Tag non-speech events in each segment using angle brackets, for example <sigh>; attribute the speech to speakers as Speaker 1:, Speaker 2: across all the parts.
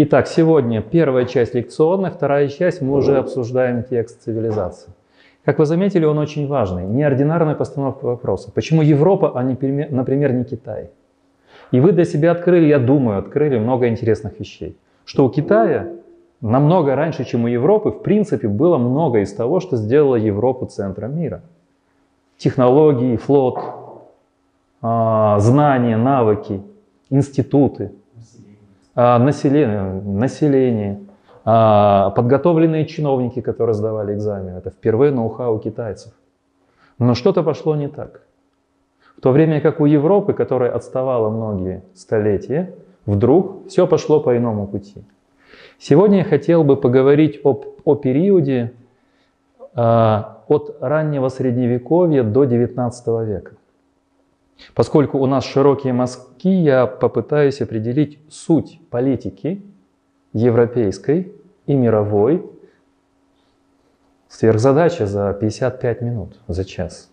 Speaker 1: Итак, сегодня первая часть лекционная, вторая часть мы уже обсуждаем текст цивилизации. Как вы заметили, он очень важный. Неординарная постановка вопроса. Почему Европа, а, не, например, не Китай? И вы для себя открыли, я думаю, открыли много интересных вещей. Что у Китая намного раньше, чем у Европы, в принципе, было много из того, что сделало Европу центром мира. Технологии, флот, знания, навыки, институты, а, население, население а, подготовленные чиновники, которые сдавали экзамен. Это впервые ноу-хау китайцев. Но что-то пошло не так. В то время как у Европы, которая отставала многие столетия, вдруг все пошло по иному пути. Сегодня я хотел бы поговорить об, о периоде э, от раннего Средневековья до XIX века. Поскольку у нас широкие мазки, я попытаюсь определить суть политики европейской и мировой. Сверхзадача за 55 минут, за час.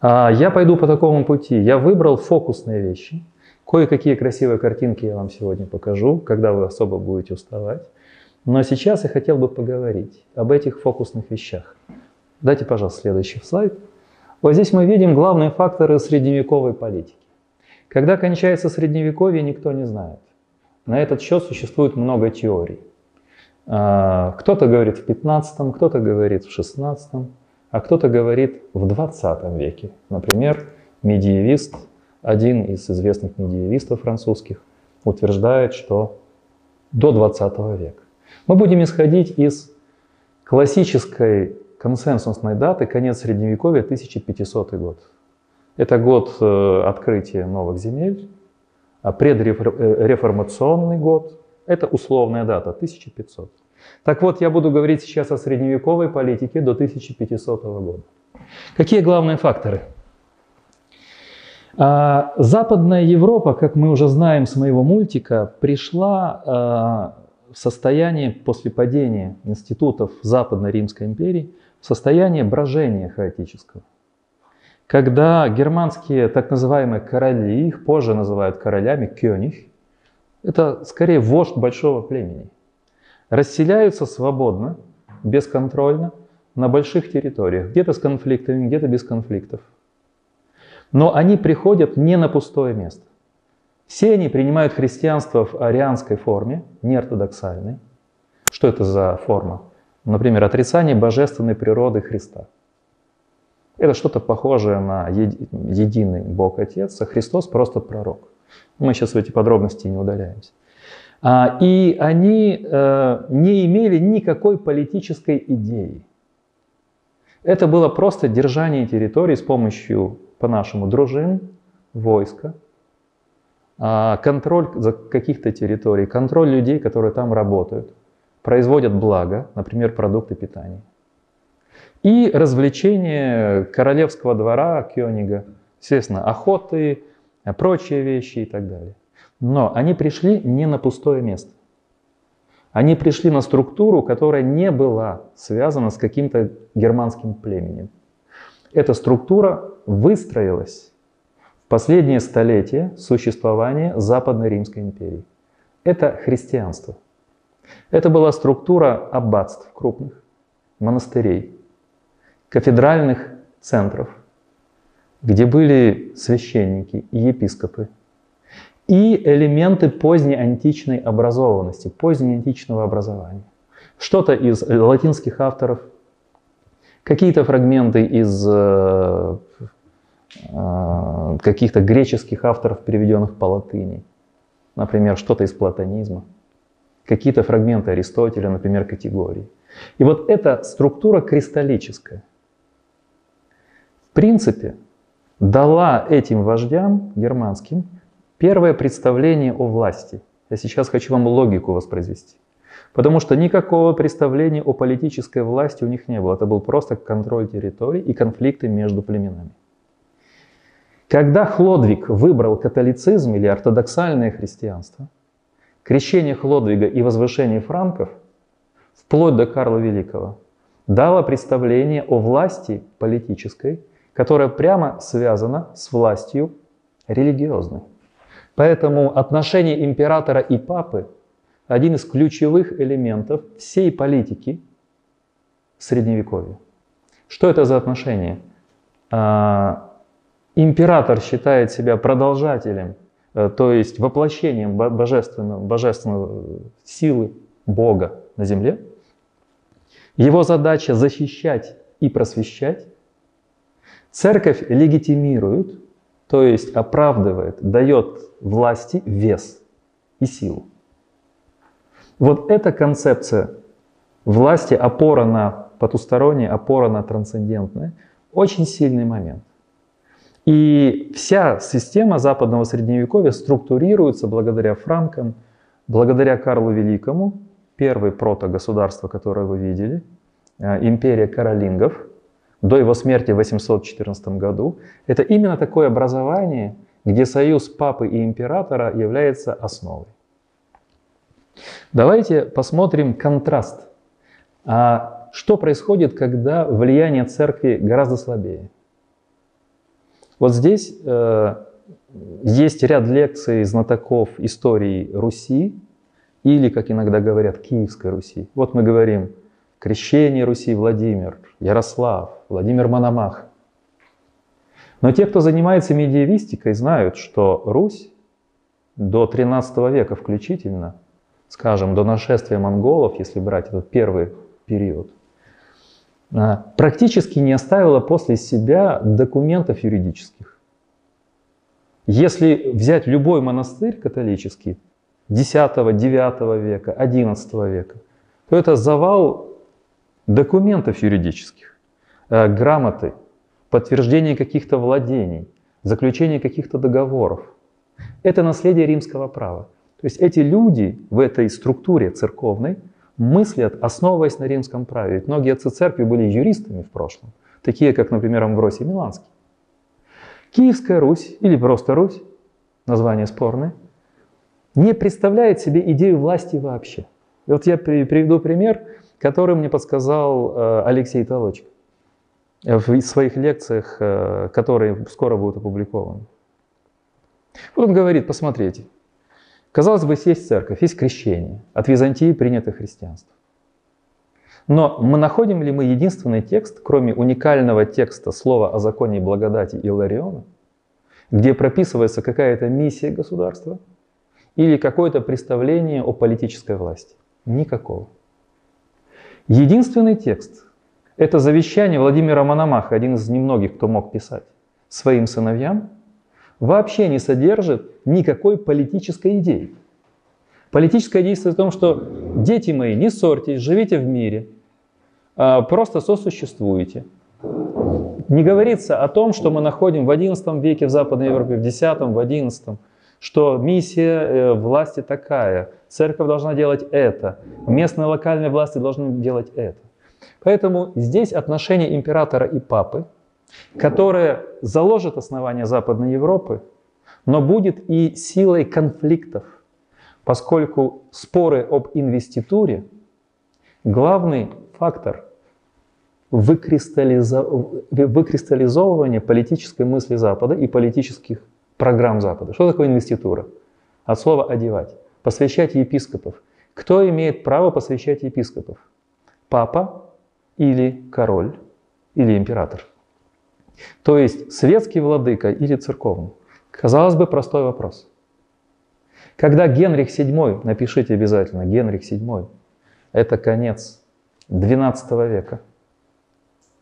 Speaker 1: А я пойду по такому пути. Я выбрал фокусные вещи. Кое-какие красивые картинки я вам сегодня покажу, когда вы особо будете уставать. Но сейчас я хотел бы поговорить об этих фокусных вещах. Дайте, пожалуйста, следующий слайд. Вот здесь мы видим главные факторы средневековой политики. Когда кончается средневековье, никто не знает. На этот счет существует много теорий. А, кто-то говорит в 15, кто-то говорит в 16, а кто-то говорит в 20 веке. Например, медиевист, один из известных медиевистов французских, утверждает, что до 20 века. Мы будем исходить из классической консенсусной даты конец Средневековья 1500 год. Это год э, открытия новых земель, а предреформационный год – это условная дата, 1500. Так вот, я буду говорить сейчас о средневековой политике до 1500 года. Какие главные факторы? А, Западная Европа, как мы уже знаем с моего мультика, пришла а, в состояние после падения институтов Западной Римской империи – состояние брожения хаотического. Когда германские так называемые короли, их позже называют королями, кёниг, это скорее вождь большого племени, расселяются свободно, бесконтрольно на больших территориях, где-то с конфликтами, где-то без конфликтов. Но они приходят не на пустое место. Все они принимают христианство в арианской форме, не ортодоксальной. Что это за форма? Например, отрицание божественной природы Христа. Это что-то похожее на единый Бог Отец, а Христос просто пророк. Мы сейчас в эти подробности не удаляемся. А, и они э, не имели никакой политической идеи. Это было просто держание территории с помощью, по-нашему, дружин, войска, а, контроль за каких-то территорий, контроль людей, которые там работают – производят благо, например, продукты питания. И развлечения королевского двора, Кёнига, естественно, охоты, прочие вещи и так далее. Но они пришли не на пустое место. Они пришли на структуру, которая не была связана с каким-то германским племенем. Эта структура выстроилась в последние столетия существования Западной Римской империи. Это христианство. Это была структура аббатств крупных, монастырей, кафедральных центров, где были священники и епископы, и элементы поздней античной образованности, позднеантичного образования. Что-то из латинских авторов, какие-то фрагменты из э, э, каких-то греческих авторов, переведенных по латыни. Например, что-то из платонизма какие-то фрагменты Аристотеля, например, категории. И вот эта структура кристаллическая, в принципе, дала этим вождям германским первое представление о власти. Я сейчас хочу вам логику воспроизвести. Потому что никакого представления о политической власти у них не было. Это был просто контроль территорий и конфликты между племенами. Когда Хлодвиг выбрал католицизм или ортодоксальное христианство – крещение Хлодвига и возвышение франков, вплоть до Карла Великого, дало представление о власти политической, которая прямо связана с властью религиозный. Поэтому отношение императора и папы – один из ключевых элементов всей политики Средневековья. Что это за отношение? А, император считает себя продолжателем, то есть воплощением божественного, божественного силы Бога на земле. Его задача защищать и просвещать. Церковь легитимирует, то есть оправдывает, дает власти вес и силу. Вот эта концепция власти, опора на потустороннее, опора на трансцендентное, очень сильный момент. И вся система западного средневековья структурируется благодаря франкам, благодаря Карлу Великому, первое протогосударство, которое вы видели, э, империя каролингов, до его смерти в 814 году. Это именно такое образование, где союз папы и императора является основой. Давайте посмотрим контраст. А что происходит, когда влияние церкви гораздо слабее? Вот здесь э, есть ряд лекций знатоков истории Руси, или, как иногда говорят, Киевской Руси. Вот мы говорим крещение Руси Владимир, Ярослав, Владимир Мономах. Но те, кто занимается медиевистикой, знают, что Русь до 13 века включительно, скажем, до нашествия монголов, если брать этот первый период, практически не оставила после себя документов юридических. Если взять любой монастырь католический, 10-9 века, 11 века, то это завал документов юридических, э, грамоты, подтверждение каких-то владений, заключение каких-то договоров. Это наследие римского права. То есть эти люди в этой структуре церковной мыслят, основываясь на римском праве. Ведь многие отцы церкви были юристами в прошлом, такие как, например, Амвросий Миланский. Киевская Русь или просто Русь, название спорное, не представляет себе идею власти вообще. И вот я приведу пример, который мне подсказал э, Алексей Толочко в своих лекциях, э, которые скоро будут опубликованы. Вот он говорит, посмотрите, казалось бы, есть церковь, есть крещение, от Византии принято христианство. Но мы находим ли мы единственный текст, кроме уникального текста слова о законе благодати Илариона, где прописывается какая-то миссия государства – или какое-то представление о политической власти. Никакого. Единственный текст – это завещание Владимира Мономаха, один из немногих, кто мог писать, своим сыновьям, вообще не содержит никакой политической идеи. Политическая идея состоит в том, что дети мои, не ссорьтесь, живите в мире, а, просто сосуществуете. Не говорится о том, что мы находим в XI веке в Западной Европе, в X, в XI, что миссия э, власти такая, церковь должна делать это, местные локальные власти должны делать это. Поэтому здесь отношение императора и папы, которое заложит основание Западной Европы, но будет и силой конфликтов, поскольку споры об инвеституре – главный фактор выкристаллизовывания политической мысли Запада и политических программ Запада. Что такое инвеститура? От слова «одевать». Посвящать епископов. Кто имеет право посвящать епископов? Папа или король или император? То есть светский владыка или церковный? Казалось бы, простой вопрос. Когда Генрих VII, напишите обязательно, Генрих VII, это конец XII века,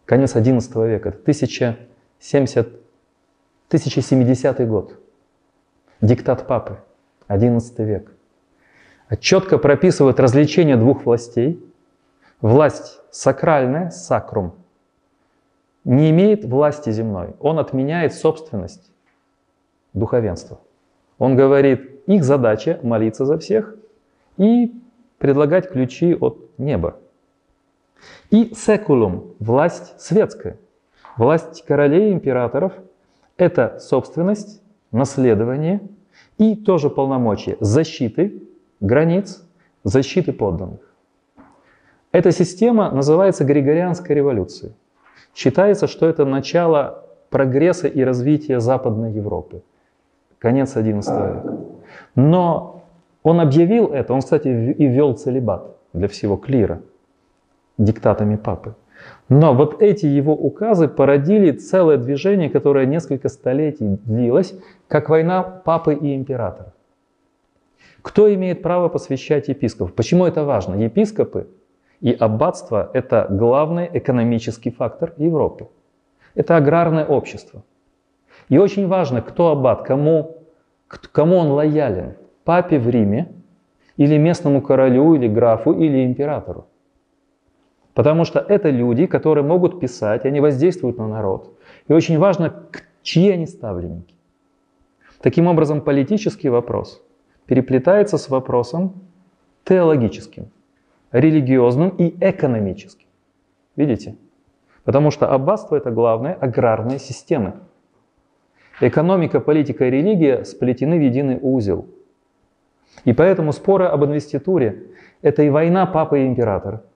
Speaker 1: конец XI века, 1070 1070 год. Диктат папы, 11 век. Четко прописывает развлечение двух властей. Власть сакральная, сакрум, не имеет власти земной. Он отменяет собственность духовенства. Он говорит, их задача молиться за всех и предлагать ключи от неба. И секулум, власть светская, власть королей, императоров – это собственность, наследование и тоже полномочия защиты границ, защиты подданных. Эта система называется Григорианской революцией. Считается, что это начало прогресса и развития Западной Европы. конец XI века. Но он объявил это, он, кстати, и ввел целебат для всего клира диктатами папы. Но вот эти его указы породили целое движение, которое несколько столетий длилось, как война папы и императора. Кто имеет право посвящать епископов? Почему это важно? Епископы и аббатство – это главный экономический фактор Европы. Это аграрное общество. И очень важно, кто аббат, кому, кому он лоялен. Папе в Риме или местному королю, или графу, или императору. Потому что это люди, которые могут писать, они воздействуют на народ. И очень важно, чьи они ставленники. Таким образом, политический вопрос переплетается с вопросом теологическим, религиозным и экономическим. Видите? Потому что аббатство – это главная аграрная система. Экономика, политика и религия сплетены в единый узел. И поэтому споры об инвеституре – это и война папы и императора –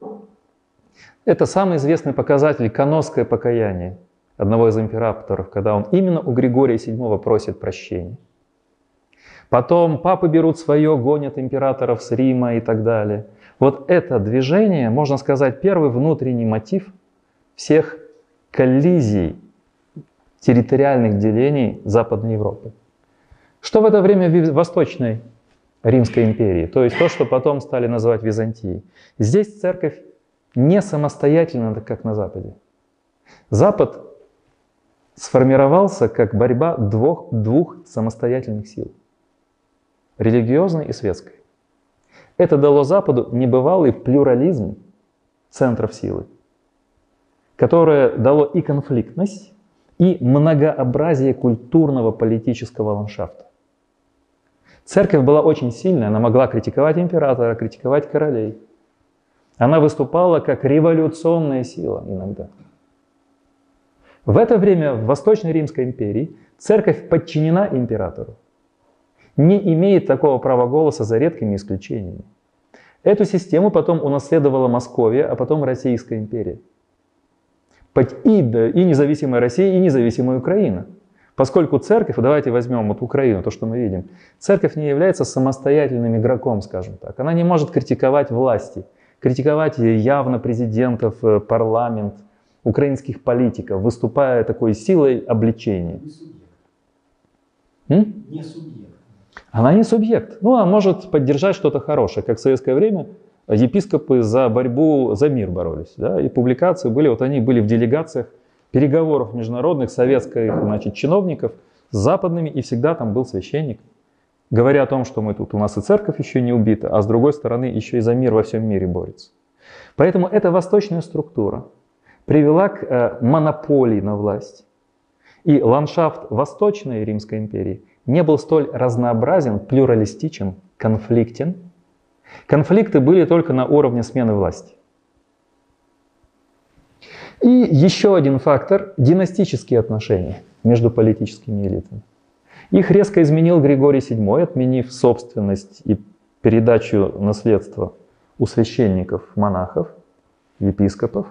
Speaker 1: это самый известный показатель каносское покаяние одного из императоров, когда он именно у Григория VII просит прощения. Потом папы берут свое, гонят императоров с Рима и так далее. Вот это движение, можно сказать, первый внутренний мотив всех коллизий, территориальных делений Западной Европы. Что в это время в Восточной Римской империи, то есть то, что потом стали называть Византией. Здесь церковь не самостоятельно, как на Западе. Запад сформировался как борьба двух, двух самостоятельных сил. Религиозной и светской. Это дало Западу небывалый плюрализм центров силы, которое дало и конфликтность, и многообразие культурного политического ландшафта. Церковь была очень сильная, она могла критиковать императора, критиковать королей – она выступала как революционная сила иногда. В это время в Восточной Римской империи церковь подчинена императору. Не имеет такого права голоса за редкими исключениями. Эту систему потом унаследовала Московия, а потом Российская империя. И, и независимая Россия, и независимая Украина. Поскольку церковь, давайте возьмем вот Украину, то, что мы видим, церковь не является самостоятельным игроком, скажем так. Она не может критиковать власти – критиковать явно президентов, э, парламент, украинских политиков, выступая такой силой обличения. Не субъект. Не субъект. Она не субъект. Ну, она может поддержать что-то хорошее, как в советское время епископы за борьбу за мир боролись. Да? И публикации были, вот они были в делегациях переговоров международных советских значит, чиновников с западными, и всегда там был священник говоря о том, что мы тут, у нас и церковь еще не убита, а с другой стороны еще и за мир во всем мире борется. Поэтому эта восточная структура привела к э, монополии на власть. И ландшафт Восточной Римской империи не был столь разнообразен, плюралистичен, конфликтен. Конфликты были только на уровне смены власти. И еще один фактор – династические отношения между политическими элитами. Их резко изменил Григорий VII, отменив собственность и передачу наследства у священников, монахов, епископов.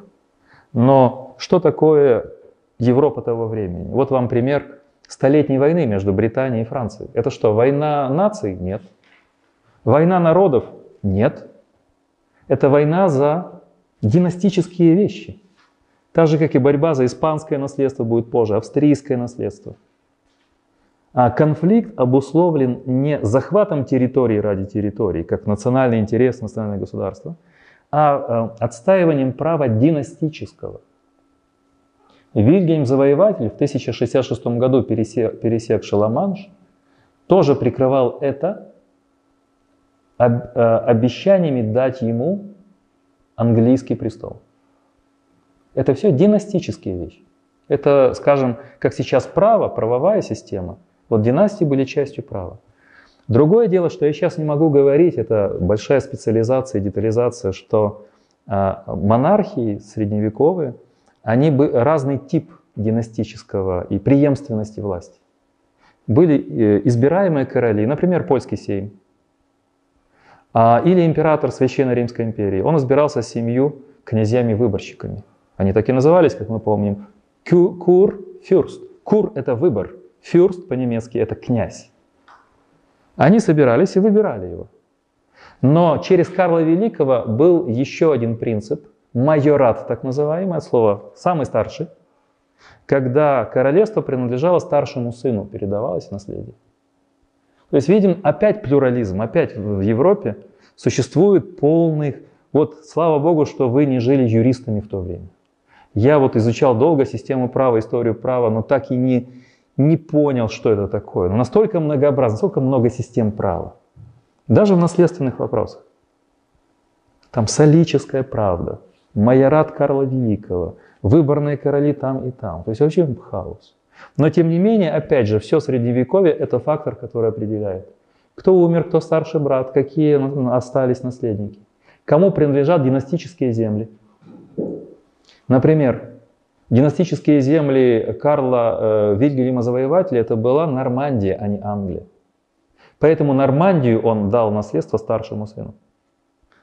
Speaker 1: Но что такое Европа того времени? Вот вам пример Столетней войны между Британией и Францией. Это что, война наций? Нет. Война народов? Нет. Это война за династические вещи. Так же, как и борьба за испанское наследство будет позже, австрийское наследство – а конфликт обусловлен не захватом территории ради территории, как национальный интерес, национальное государство, а э, отстаиванием права династического. Вильгельм Завоеватель в 1066 году, пересек, пересекший Ла-Манш, тоже прикрывал это об, э, обещаниями дать ему английский престол. Это все династические вещи. Это, скажем, как сейчас право, правовая система – вот династии были частью права. Другое дело, что я сейчас не могу говорить, это большая специализация, детализация, что э, монархии средневековые, они бы разный тип династического и преемственности власти. Были э, избираемые короли, например, польский сейм, а, или император Священной Римской империи. Он избирался семью князьями-выборщиками. Они так и назывались, как мы помним, кур-фюрст. Кур – это выбор, Фюрст по-немецки это князь. Они собирались и выбирали его. Но через Карла Великого был еще один принцип, майорат так называемый, от слова «самый старший», когда королевство принадлежало старшему сыну, передавалось наследие. То есть видим опять плюрализм, опять в Европе существует полный... Вот слава Богу, что вы не жили юристами в то время. Я вот изучал долго систему права, историю права, но так и не, не понял, что это такое. Но настолько многообразно, настолько много систем права. Даже в наследственных вопросах. Там солическая правда, майорат Карла Великого, выборные короли там и там. То есть вообще хаос. Но тем не менее, опять же, все средневековье – это фактор, который определяет. Кто умер, кто старший брат, какие остались наследники. Кому принадлежат династические земли. Например, династические земли Карла э, Вильгельма Завоевателя – это была Нормандия, а не Англия. Поэтому Нормандию он дал наследство старшему сыну.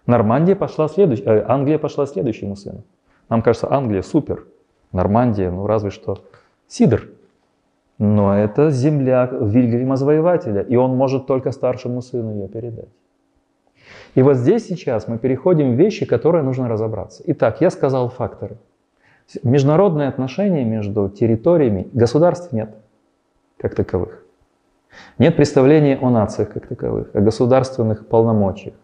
Speaker 1: Нормандия пошла следующ... э, Англия пошла следующему сыну. Нам кажется, Англия супер, Нормандия, ну разве что Сидор. Но это земля Вильгельма Завоевателя, и он может только старшему сыну ее передать. И вот здесь сейчас мы переходим в вещи, которые нужно разобраться. Итак, я сказал факторы. Международные отношения между территориями, государств нет как таковых. Нет представления о нациях как таковых, о государственных полномочиях.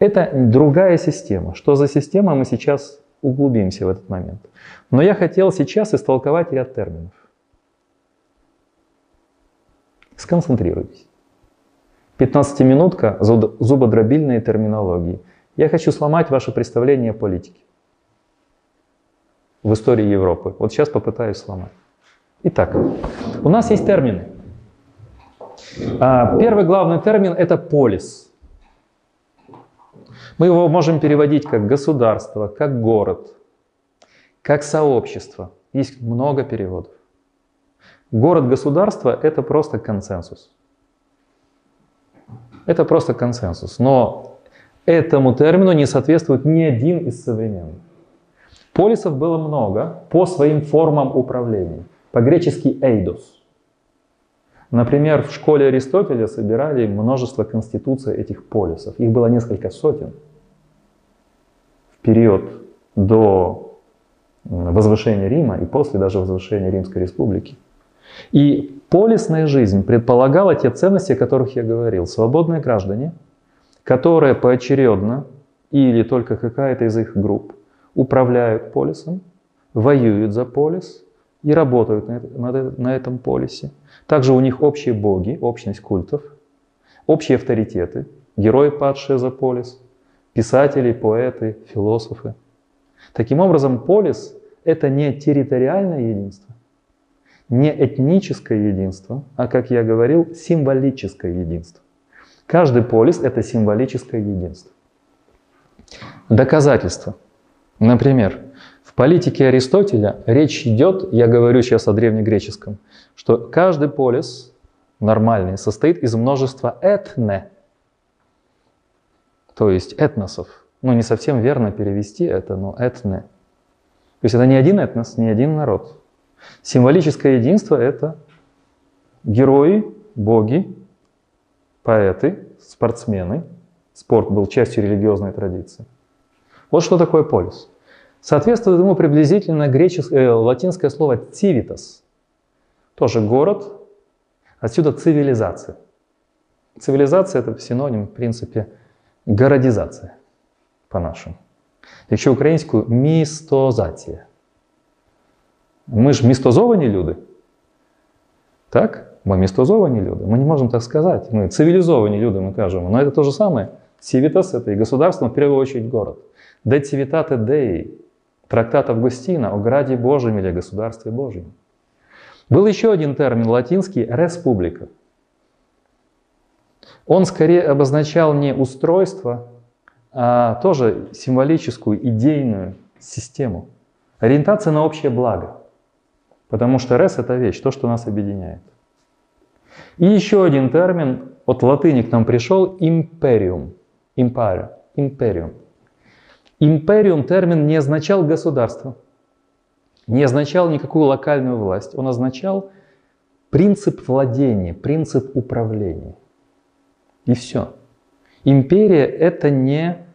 Speaker 1: Это другая система. Что за система, мы сейчас углубимся в этот момент. Но я хотел сейчас истолковать ряд терминов. Сконцентрируйтесь. 15-минутка зубодробильной терминологии. Я хочу сломать ваше представление о политике в истории Европы. Вот сейчас попытаюсь сломать. Итак, у нас есть термины. А, первый главный термин – это полис. Мы его можем переводить как государство, как город, как сообщество. Есть много переводов. Город-государство – это просто консенсус. Это просто консенсус. Но этому термину не соответствует ни один из современных. Полисов было много по своим формам управления. По-гречески «эйдос». Например, в школе Аристотеля собирали множество конституций этих полисов. Их было несколько сотен. В период до возвышения Рима и после даже возвышения Римской Республики. И полисная жизнь предполагала те ценности, о которых я говорил. Свободные граждане, которые поочередно или только какая-то из их групп управляют полисом, воюют за полис и работают на этом полисе. Также у них общие боги, общность культов, общие авторитеты, герои, падшие за полис, писатели, поэты, философы. Таким образом, полис – это не территориальное единство, не этническое единство, а, как я говорил, символическое единство. Каждый полис – это символическое единство. Доказательства. Например, политике Аристотеля речь идет, я говорю сейчас о древнегреческом, что каждый полис нормальный состоит из множества этне, то есть этносов. Ну, не совсем верно перевести это, но этне. То есть это не один этнос, не один народ. Символическое единство – это герои, боги, поэты, спортсмены. Спорт был частью религиозной традиции. Вот что такое полис. Соответствует ему приблизительно греческое, э, латинское слово «civitas». Тоже город, отсюда цивилизация. Цивилизация – это синоним, в принципе, городизация по-нашему. Якщо українською містозація. Ми ж містозовані люди. Так? Ми містозовані люди. Мы не можем так сказать. Мы цивилизованные люди, мы кажем. Но это то же самое. Civitas – это и государство, но в первую очередь город. De civitate Dei – трактат Августина о граде Божьем или государстве Божьем. Был еще один термин латинский – республика. Он скорее обозначал не устройство, а тоже символическую, идейную систему. Ориентация на общее благо. Потому что рес – это вещь, то, что нас объединяет. И еще один термин, от латыни к нам пришел – империум. Импаре, империум. Империум термин не означал государство, не означал никакую локальную власть. Он означал принцип владения, принцип управления. И все. Империя – это не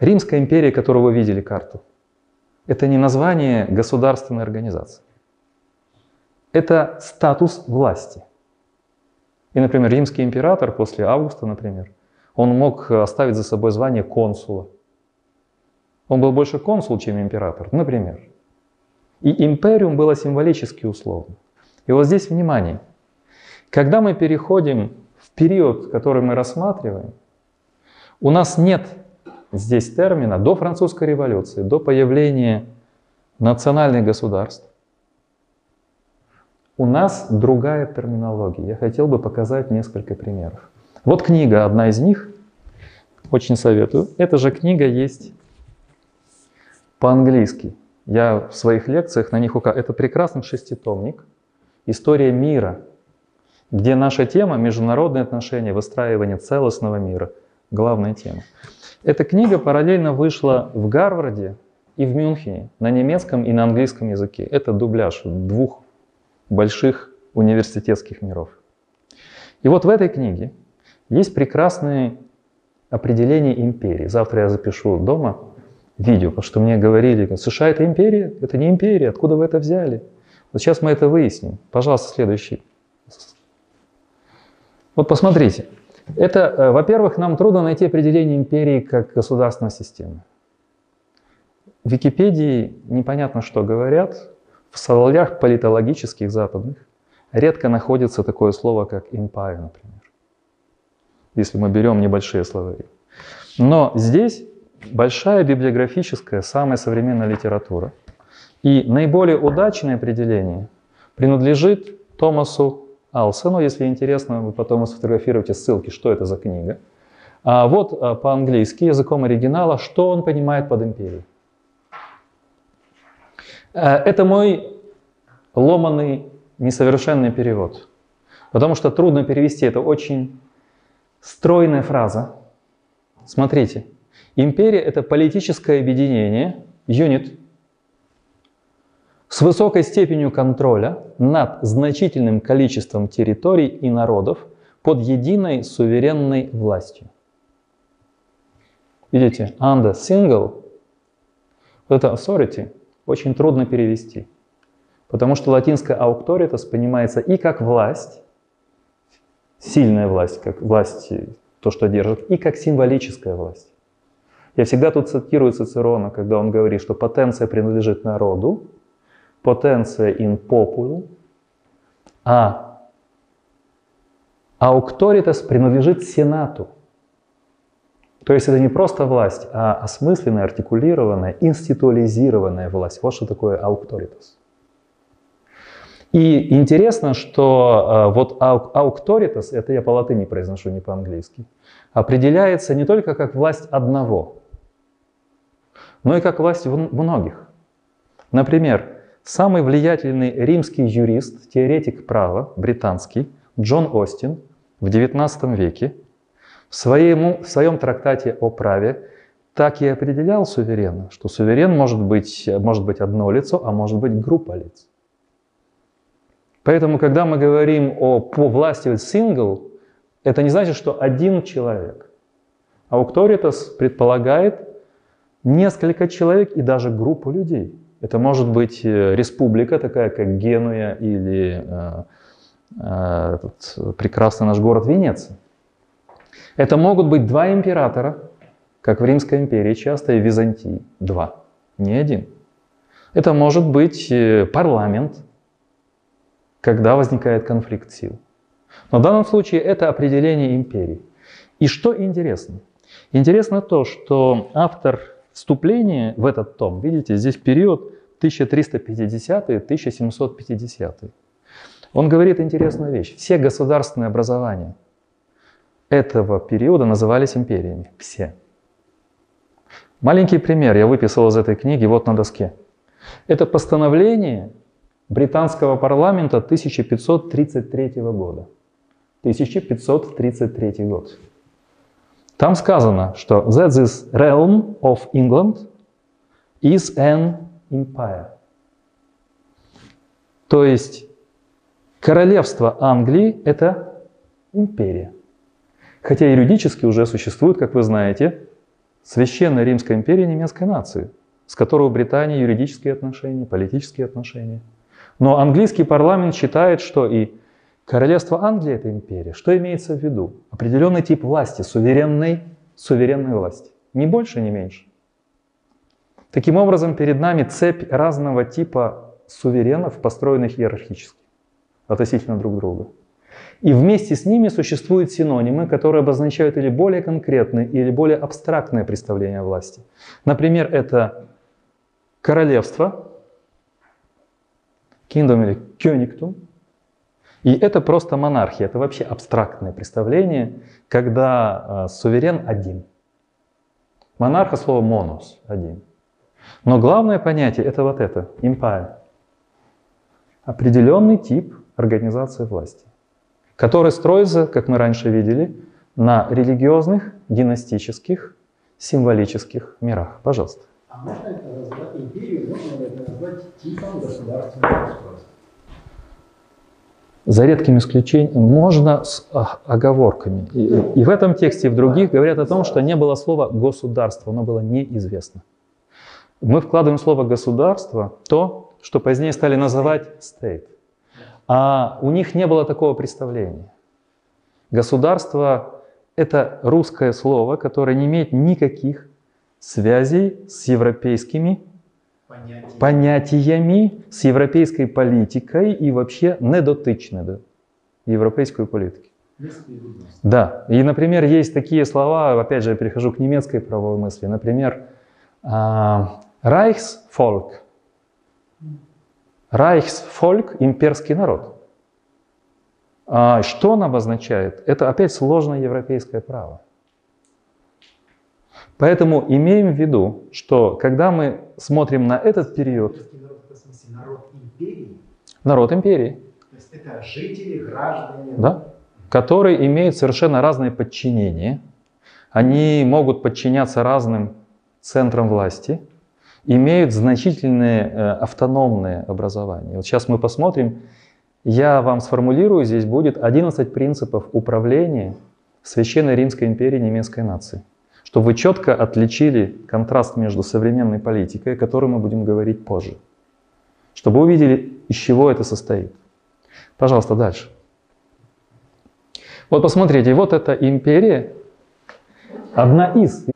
Speaker 1: Римская империя, которую вы видели карту. Это не название государственной организации. Это статус власти. И, например, римский император после Августа, например, он мог оставить за собой звание консула. Он был больше консул, чем император, например. И империум было символически условно. И вот здесь внимание. Когда мы переходим в период, который мы рассматриваем, у нас нет здесь термина до французской революции, до появления национальных государств. У нас другая терминология. Я хотел бы показать несколько примеров. Вот книга, одна из них, очень советую. Эта же книга есть по-английски. Я в своих лекциях на них указываю. Это прекрасный шеститомник «История мира», где наша тема – международные отношения, выстраивание целостного мира – главная тема. Эта книга параллельно вышла в Гарварде и в Мюнхене на немецком и на английском языке. Это дубляж двух больших университетских миров. И вот в этой книге есть прекрасные определения империи. Завтра я запишу дома видео, потому что мне говорили, США это империя? Это не империя, откуда вы это взяли? Вот сейчас мы это выясним. Пожалуйста, следующий. Вот посмотрите. Это, э, во-первых, нам трудно найти определение империи как государственной системы. В Википедии непонятно, что говорят. В словарях политологических западных редко находится такое слово, как empire, например. Если мы берем небольшие словари. Но здесь большая библиографическая, самая современная литература. И наиболее удачное определение принадлежит Томасу Алсену. Если интересно, вы потом сфотографируете ссылки, что это за книга. А вот а, по-английски, языком оригинала, что он понимает под империей. Э, это мой ломанный, несовершенный перевод. Потому что трудно перевести. Это очень стройная фраза. Смотрите. Империя – это политическое объединение, юнит, с высокой степенью контроля над значительным количеством территорий и народов под единой суверенной властью. Видите, under single, это authority очень трудно перевести, потому что латинское auctoritas понимается и как власть, сильная власть, как власть, то, что держит, и как символическая власть. Я всегда тут цитирую Цицерона, когда он говорит, что потенция принадлежит народу, потенция in populum, а аукторитас принадлежит Сенату. То есть это не просто власть, а осмысленная, артикулированная, институализированная власть. Вот что такое аукторитас. И интересно, что э, вот аукторитас, это я по латыни произношу, не по-английски, определяется не только как власть одного, но и как власть многих. Например, Самый влиятельный римский юрист, теоретик права, британский, Джон Остин в XIX веке в, своему, в своем трактате о праве так и определял суверена, что суверен может быть, может быть одно лицо, а может быть группа лиц. Поэтому, когда мы говорим о по власти single, это не значит, что один человек. Аукторитас предполагает несколько человек и даже группу людей. Это может быть э, республика, такая как Генуя или э, э, этот прекрасный наш город Венеция. Это могут быть два императора, как в Римской империи часто и в Византии. Два, не один. Это может быть парламент, когда возникает конфликт сил. Но в данном случае это определение империи. И что интересно? Интересно то, что автор вступление в этот том, видите, здесь период 1350-1750. Он говорит интересную вещь. Все государственные образования этого периода назывались империями. Все. Маленький пример я выписал из этой книги вот на доске. Это постановление британского парламента 1533 года. 1533 год. Там сказано, что that this realm of England is an empire. То есть Королевство Англии – это империя. Хотя юридически уже существует, как вы знаете, Священная Римская империя немецкой нации, с которой у Британии юридические отношения, политические отношения. Но английский парламент считает, что и королевство Англии – это империя. Что имеется в виду? Определенный тип власти, суверенной, суверенной власти. Ни больше, ни меньше. Таким образом, перед нами цепь разного типа суверенов, построенных иерархически, относительно друг друга. И вместе с ними существуют синонимы, которые обозначают или более конкретные, или более абстрактное представление власти. Например, это королевство, kingdom или königtum, и это просто монархия, это вообще абстрактное представление, когда э, суверен один. Монарха слово монос один. Но главное понятие это вот это, empire. Определенный тип организации власти который строится, как мы раньше видели, на религиозных, династических, символических мирах. Пожалуйста.
Speaker 2: А можно это назвать империю, можно это назвать типом государственного устройства?
Speaker 1: За редким исключением можно с оговорками. И, и в этом тексте, и в других говорят о том, что не было слова государство, оно было неизвестно. Мы вкладываем слово государство, то, что позднее стали называть state. А у них не было такого представления. Государство – это русское слово, которое не имеет никаких связей с европейскими понятиями, понятиями с европейской политикой и вообще не дотычне до европейской политики. Да. И, например, есть такие слова, опять же, я перехожу к немецкой правовой мысли. Например, Reichsvolk – Райхсфольк – имперский народ. А что он обозначает? Это опять сложное европейское право. Поэтому имеем в виду, что когда мы смотрим на этот период...
Speaker 2: Народ империи?
Speaker 1: Народ империи.
Speaker 2: То есть это жители, граждане?
Speaker 1: Да. Которые имеют совершенно разные подчинения. Они могут подчиняться разным центрам власти имеют значительные э, автономные образования. Вот сейчас мы посмотрим, я вам сформулирую, здесь будет 11 принципов управления Священной Римской империи немецкой нации, чтобы вы четко отличили контраст между современной политикой, о которой мы будем говорить позже, чтобы увидели, из чего это состоит. Пожалуйста, дальше. Вот посмотрите, вот эта империя, одна из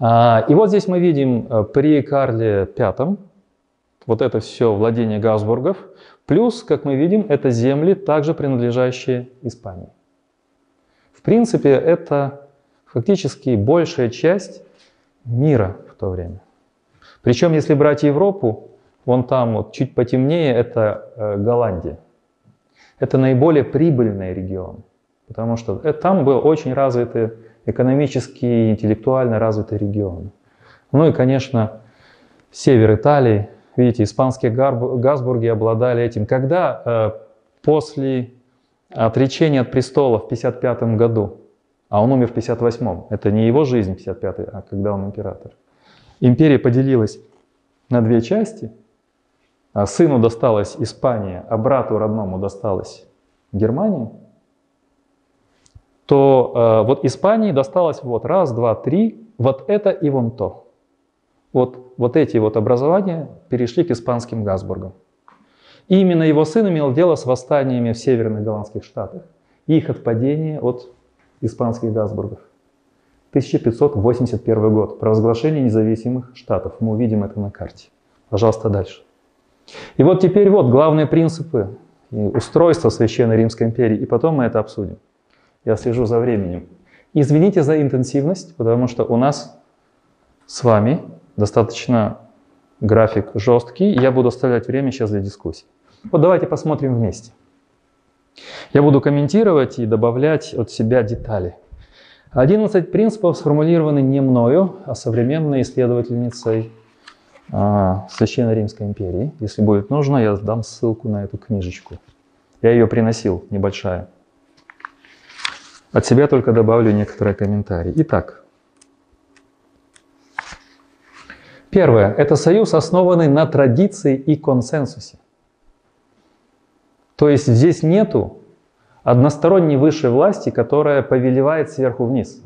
Speaker 1: а, и вот здесь мы видим э, при Карле V, вот это все владение Габсбургов, плюс, как мы видим, это земли, также принадлежащие Испании. В принципе, это фактически большая часть мира в то время. Причем, если брать Европу, вон там вот чуть потемнее, это э, Голландия. Это наиболее прибыльный регион, потому что э, там был очень развитый экономически интеллектуально развитый регион. Ну и, конечно, север Италии. Видите, испанские Газбурги обладали этим. Когда э, после отречения от престола в 55 году, а он умер в 58-м, это не его жизнь 55-й, а когда он император, империя поделилась на две части, а сыну досталась Испания, а брату родному досталась Германия, то э, вот Испании досталось вот раз, два, три, вот это и вон то. Вот, вот эти вот образования перешли к испанским Газбургам. И именно его сын имел дело с восстаниями в северных голландских штатах. И их отпадение от испанских Газбургов. 1581 год. Провозглашение независимых штатов. Мы увидим это на карте. Пожалуйста, дальше. И вот теперь вот главные принципы устройства Священной Римской империи. И потом мы это обсудим. Я слежу за временем. Извините за интенсивность, потому что у нас с вами достаточно график жесткий. Я буду оставлять время сейчас для дискуссий. Вот давайте посмотрим вместе. Я буду комментировать и добавлять от себя детали. 11 принципов сформулированы не мною, а современной исследовательницей а, Священной Римской империи. Если будет нужно, я дам ссылку на эту книжечку. Я ее приносил, небольшая. От себя только добавлю некоторые комментарии. Итак, первое – это союз, основанный на традиции и консенсусе. То есть здесь нету односторонней высшей власти, которая повелевает сверху вниз.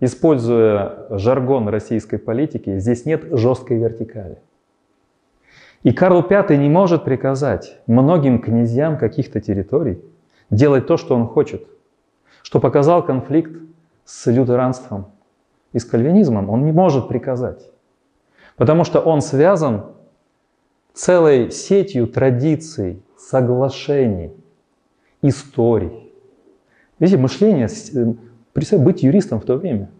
Speaker 1: Используя жаргон российской политики, здесь нет жесткой вертикали. И Карл V не может приказать многим князьям каких-то территорий делать то, что он хочет. Что показал конфликт с лютеранством и с кальвинизмом, он не может приказать. Потому что он связан целой сетью традиций, соглашений, историй. Видите, мышление, э, представь, быть юристом в то время.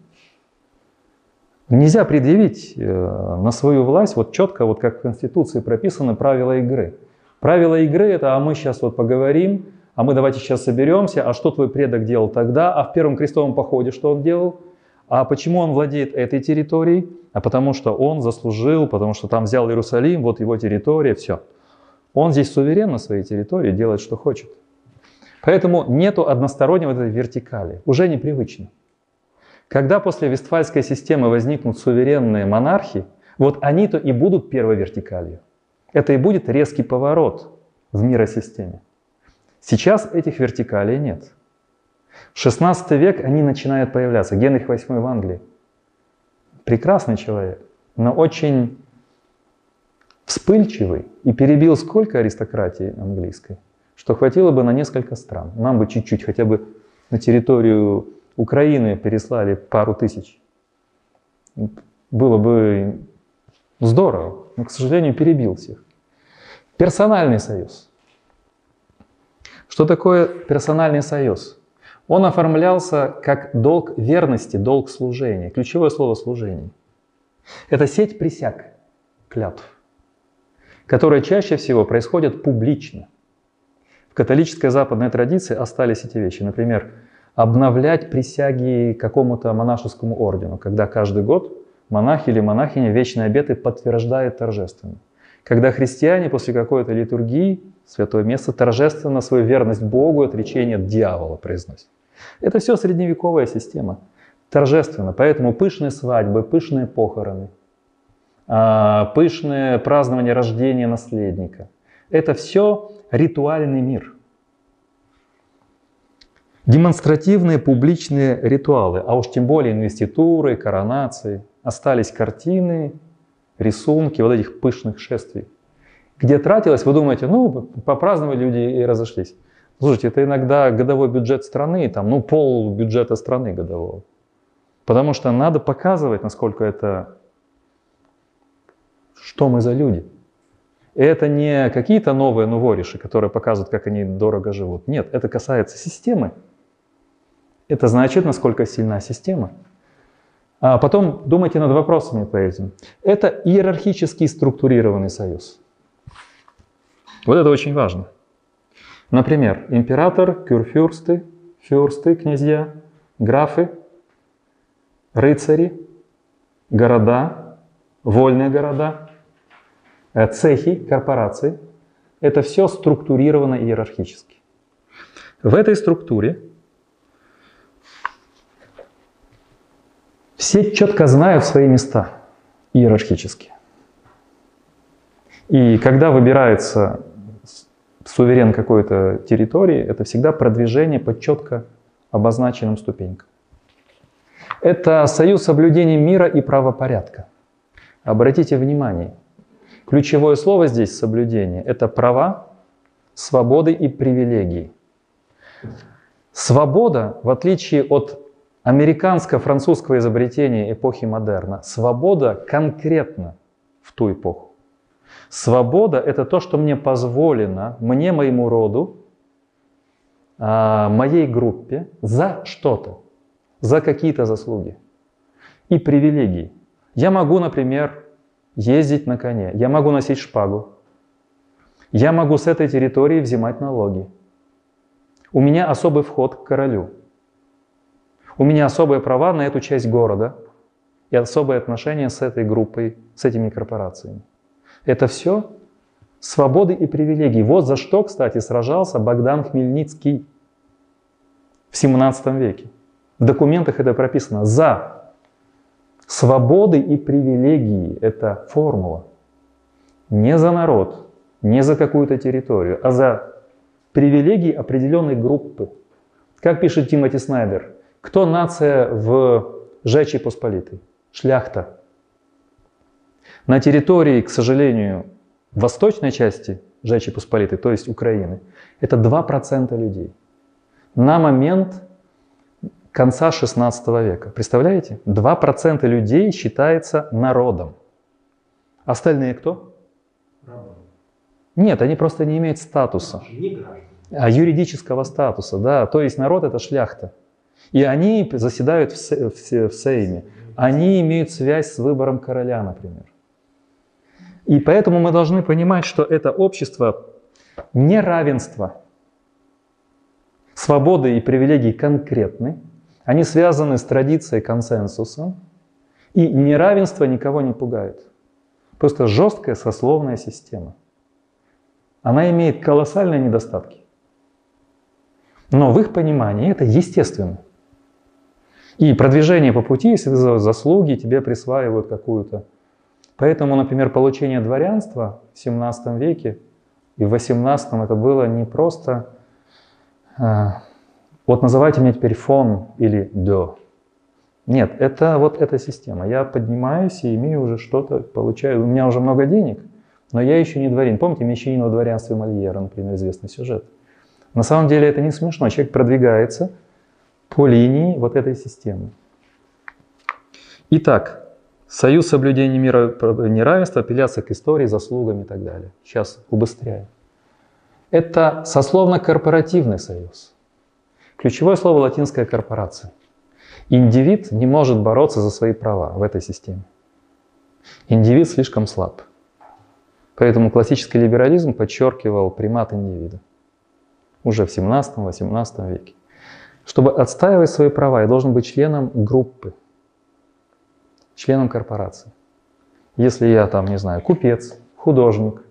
Speaker 1: Нельзя предъявить э, на свою власть вот четко, вот как в Конституции прописаны правила игры. Правила игры это, а мы сейчас вот поговорим, а мы давайте сейчас соберемся, а что твой предок делал тогда, а в первом крестовом походе что он делал, а почему он владеет этой территорией, а потому что он заслужил, потому что там взял Иерусалим, вот его территория, все. Он здесь суверен на своей территории, делает, что хочет. Поэтому нету одностороннего этой вертикали. Уже непривычно. Когда после Вестфальской системы возникнут суверенные монархи, вот они-то и будут первой вертикалью. Это и будет резкий поворот в миросистеме. Сейчас этих вертикалей нет. В 16 век они начинают появляться. Генрих VIII в Англии. Прекрасный человек, но очень вспыльчивый и перебил сколько аристократии английской, что хватило бы на несколько стран. Нам бы чуть-чуть, хотя бы на территорию Украины переслали пару тысяч. Было бы здорово, но, к сожалению, перебил всех. Персональный союз. Что такое персональный союз? Он оформлялся как долг верности, долг служения. Ключевое слово служение. Это сеть присяг, клятв, которые чаще всего происходят публично. В католической западной традиции остались эти вещи. Например, обновлять присяги какому-то монашескому ордену, когда каждый год монах или монахиня вечные обеты подтверждает торжественно. Когда христиане после какой-то литургии, святое место, торжественно свою верность Богу и отречение от дьявола произносят. Это все средневековая система. Торжественно. Поэтому пышные свадьбы, пышные похороны, пышное празднование рождения наследника. Это все ритуальный мир. Демонстративные публичные ритуалы, а уж тем более инвеституры, коронации. Остались картины, рисунки вот этих пышных шествий. Где тратилось, вы думаете, ну, попраздновали люди и разошлись. Слушайте, это иногда годовой бюджет страны, там, ну, пол бюджета страны годового. Потому что надо показывать, насколько это, что мы за люди. Это не какие-то новые нувориши, которые показывают, как они дорого живут. Нет, это касается системы. Это значит, насколько сильна система. А потом думайте над вопросами по этим. Это иерархически структурированный союз. Вот это очень важно. Например, император, кюрфюрсты, фюрсты, князья, графы, рыцари, города, вольные города, цехи, корпорации. Это все структурировано иерархически. В этой структуре все четко знают свои места иерархически. И когда выбирается суверен какой-то территории, это всегда продвижение по четко обозначенным ступенькам. Это союз соблюдения мира и правопорядка. Обратите внимание, ключевое слово здесь соблюдение – это права, свободы и привилегии. Свобода, в отличие от американско-французского изобретения эпохи модерна, свобода конкретно в ту эпоху. Свобода – это то, что мне позволено, мне, моему роду, а, моей группе за что-то, за какие-то заслуги и привилегии. Я могу, например, ездить на коне, я могу носить шпагу, я могу с этой территории взимать налоги. У меня особый вход к королю. У меня особые права на эту часть города и особые отношения с этой группой, с этими корпорациями. Это все свободы и привилегии. Вот за что, кстати, сражался Богдан Хмельницкий в 17 веке. В документах это прописано. За свободы и привилегии. Это формула. Не за народ, не за какую-то территорию, а за привилегий определенной группы. Как пишет Тимоти Снайдер, кто нация в Жечи Посполитой? Шляхта. На территории, к сожалению, восточной части Жечи Посполитой, то есть Украины, это 2% людей. На момент конца 16 века. Представляете? 2% людей считается народом. Остальные кто? Нет, они просто не имеют статуса. А юридического статуса, да. То есть народ это шляхта. И они заседают в, в, в Сейме. Они имеют связь с выбором короля, например. И поэтому мы должны понимать, что это общество неравенства, свободы и привилегий конкретны, они связаны с традицией консенсуса, и неравенство никого не пугает. Просто жесткая сословная система. Она имеет колоссальные недостатки. Но в их понимании это естественно. И продвижение по пути, если за заслуги тебе присваивают какую-то. Поэтому, например, получение дворянства в 17 веке и в 18 это было не просто а, вот называйте меня теперь фон или до. Нет, это вот эта система. Я поднимаюсь и имею уже что-то, получаю. У меня уже много денег, но я еще не дворянин. Помните «Мещанин во дворянстве Мольера», например, известный сюжет? На самом деле это не смешно. Человек продвигается по линии вот этой системы. Итак, союз соблюдения мира неравенства, апелляция к истории, заслугам и так далее. Сейчас убыстряю. Это сословно-корпоративный союз. Ключевое слово латинская корпорация. Индивид не может бороться за свои права в этой системе. Индивид слишком слаб. Поэтому классический либерализм подчеркивал примат индивида уже в 17-18 веке. Чтобы отстаивать свои права, я должен быть членом группы, членом корпорации. Если я там, не знаю, купец, художник,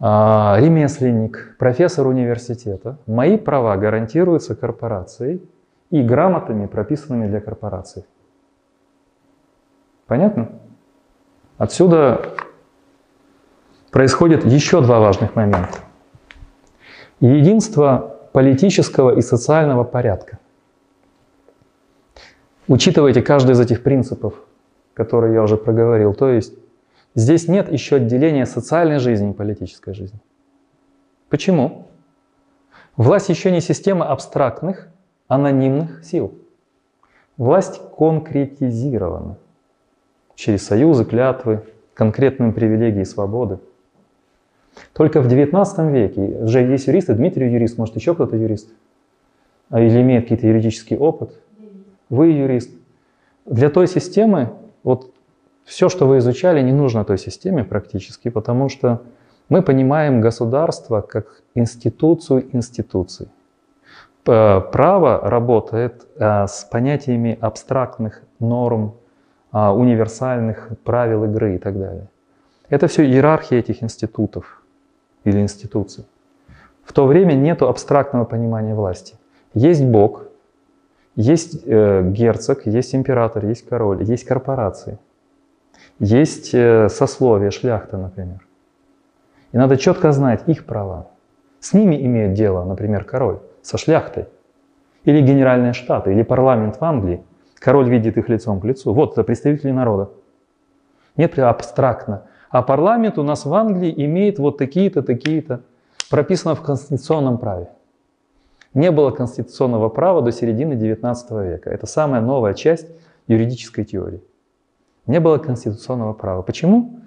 Speaker 1: ремесленник, профессор университета, мои права гарантируются корпорацией и грамотами, прописанными для корпорации. Понятно? Отсюда происходит еще два важных момента. Единство политического и социального порядка. Учитывайте каждый из этих принципов, которые я уже проговорил. То есть Здесь нет еще отделения социальной жизни и политической жизни. Почему? Власть еще не система абстрактных, анонимных сил. Власть конкретизирована через союзы, клятвы, конкретные привилегии и свободы. Только в XIX веке уже есть юристы, Дмитрий юрист, может еще кто-то юрист, а или имеет какой-то юридический опыт. Вы юрист. Для той системы, вот все, что вы изучали, не нужно той системе практически, потому что мы понимаем государство как институцию институций. Право работает а, с понятиями абстрактных норм, а, универсальных правил игры и так далее. Это все иерархия этих институтов или институций. В то время нет абстрактного понимания власти. Есть Бог, есть э, герцог, есть император, есть король, есть корпорации – есть э, сословие, шляхта, например. И надо четко знать их права. С ними имеет дело, например, король, со шляхтой. Или генеральные штаты, или парламент в Англии. Король видит их лицом к лицу. Вот это представители народа. Нет абстрактно. А парламент у нас в Англии имеет вот такие-то, такие-то. Прописано в конституционном праве. Не было конституционного права до середины XIX века. Это самая новая часть юридической теории. Не было конституционного права. Почему?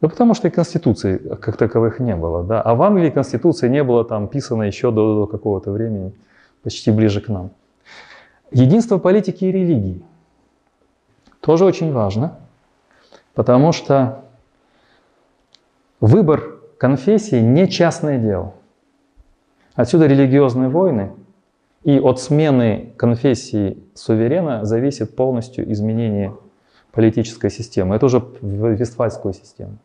Speaker 1: Ну, потому что и конституции как таковых не было. Да? А в Англии конституция не была там писана еще до, до какого-то времени, почти ближе к нам. Единство политики и религии тоже очень важно, потому что выбор конфессии не частное дело. Отсюда религиозные войны, и от смены конфессии суверена зависит полностью изменение политическая система. Это уже вестфальскую систему.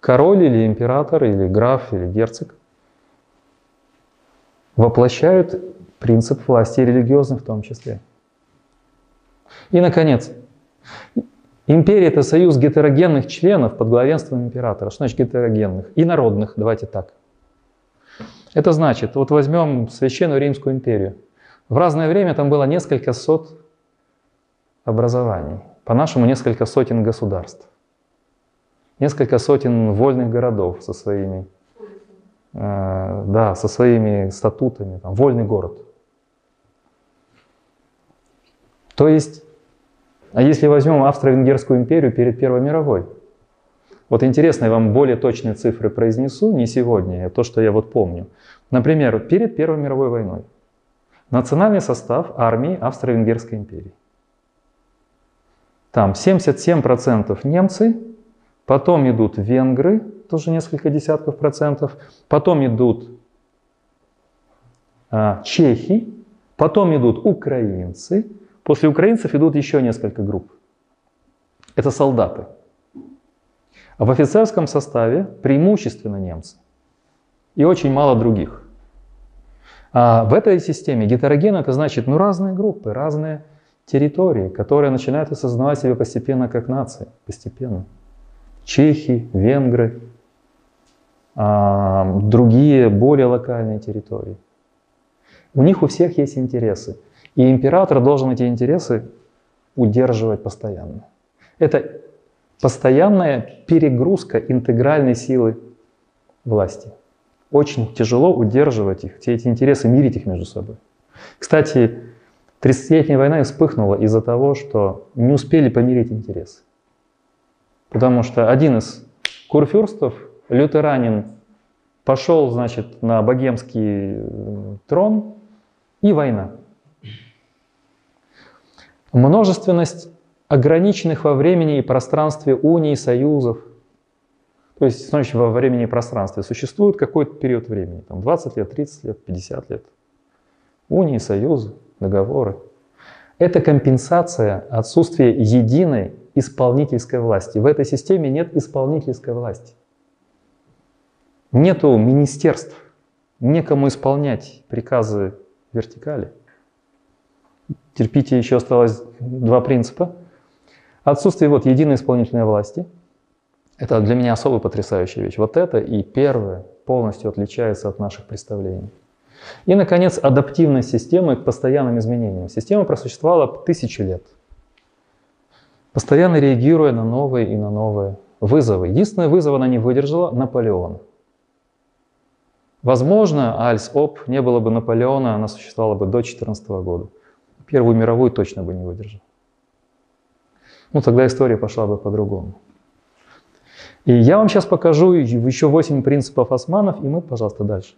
Speaker 1: Король или император, или граф, или герцог воплощают принцип власти религиозный в том числе. И, наконец, империя – это союз гетерогенных членов под главенством императора. Что значит гетерогенных? И народных, давайте так. Это значит, вот возьмем Священную Римскую империю. В разное время там было несколько сот образований, по-нашему несколько сотен государств, несколько сотен вольных городов со своими, э, да, со своими статутами, там, вольный город. То есть, а если возьмем Австро-Венгерскую империю перед Первой мировой, вот интересно, я вам более точные цифры произнесу, не сегодня, а то, что я вот помню. Например, перед Первой мировой войной национальный состав армии Австро-Венгерской империи. Там 77% немцы, потом идут венгры, тоже несколько десятков процентов, потом идут а, чехи, потом идут украинцы, после украинцев идут еще несколько групп. Это солдаты. А в офицерском составе преимущественно немцы и очень мало других. А в этой системе гетероген это значит ну, разные группы, разные территории, которые начинают осознавать себя постепенно как нации, постепенно. Чехи, венгры, а, другие более локальные территории. У них у всех есть интересы. И император должен эти интересы удерживать постоянно. Это постоянная перегрузка интегральной силы власти. Очень тяжело удерживать их, все эти интересы, мирить их между собой. Кстати, 30-летняя война вспыхнула из-за того, что не успели помирить интересы. Потому что один из курфюрстов, лютеранин, пошел, значит, на богемский э, трон и война. Множественность ограниченных во времени и пространстве уний, союзов. То есть, значит, во времени и пространстве существует какой-то период времени, там 20 лет, 30 лет, 50 лет. Унии, союзы, договоры. Это компенсация отсутствия единой исполнительской власти. В этой системе нет исполнительской власти. Нету министерств, некому исполнять приказы вертикали. Терпите, еще осталось два принципа. Отсутствие вот единой исполнительной власти – это для меня особо потрясающая вещь. Вот это и первое полностью отличается от наших представлений. И, наконец, адаптивность системы к постоянным изменениям. Система просуществовала тысячи лет, постоянно реагируя на новые и на новые вызовы. Единственный вызов она не выдержала – Наполеон. Возможно, Альс-Оп не было бы Наполеона, она существовала бы до 14 года. Первую мировую точно бы не выдержала. Ну, тогда история пошла бы по-другому. И я вам сейчас покажу еще 8 принципов османов, и мы, пожалуйста, дальше.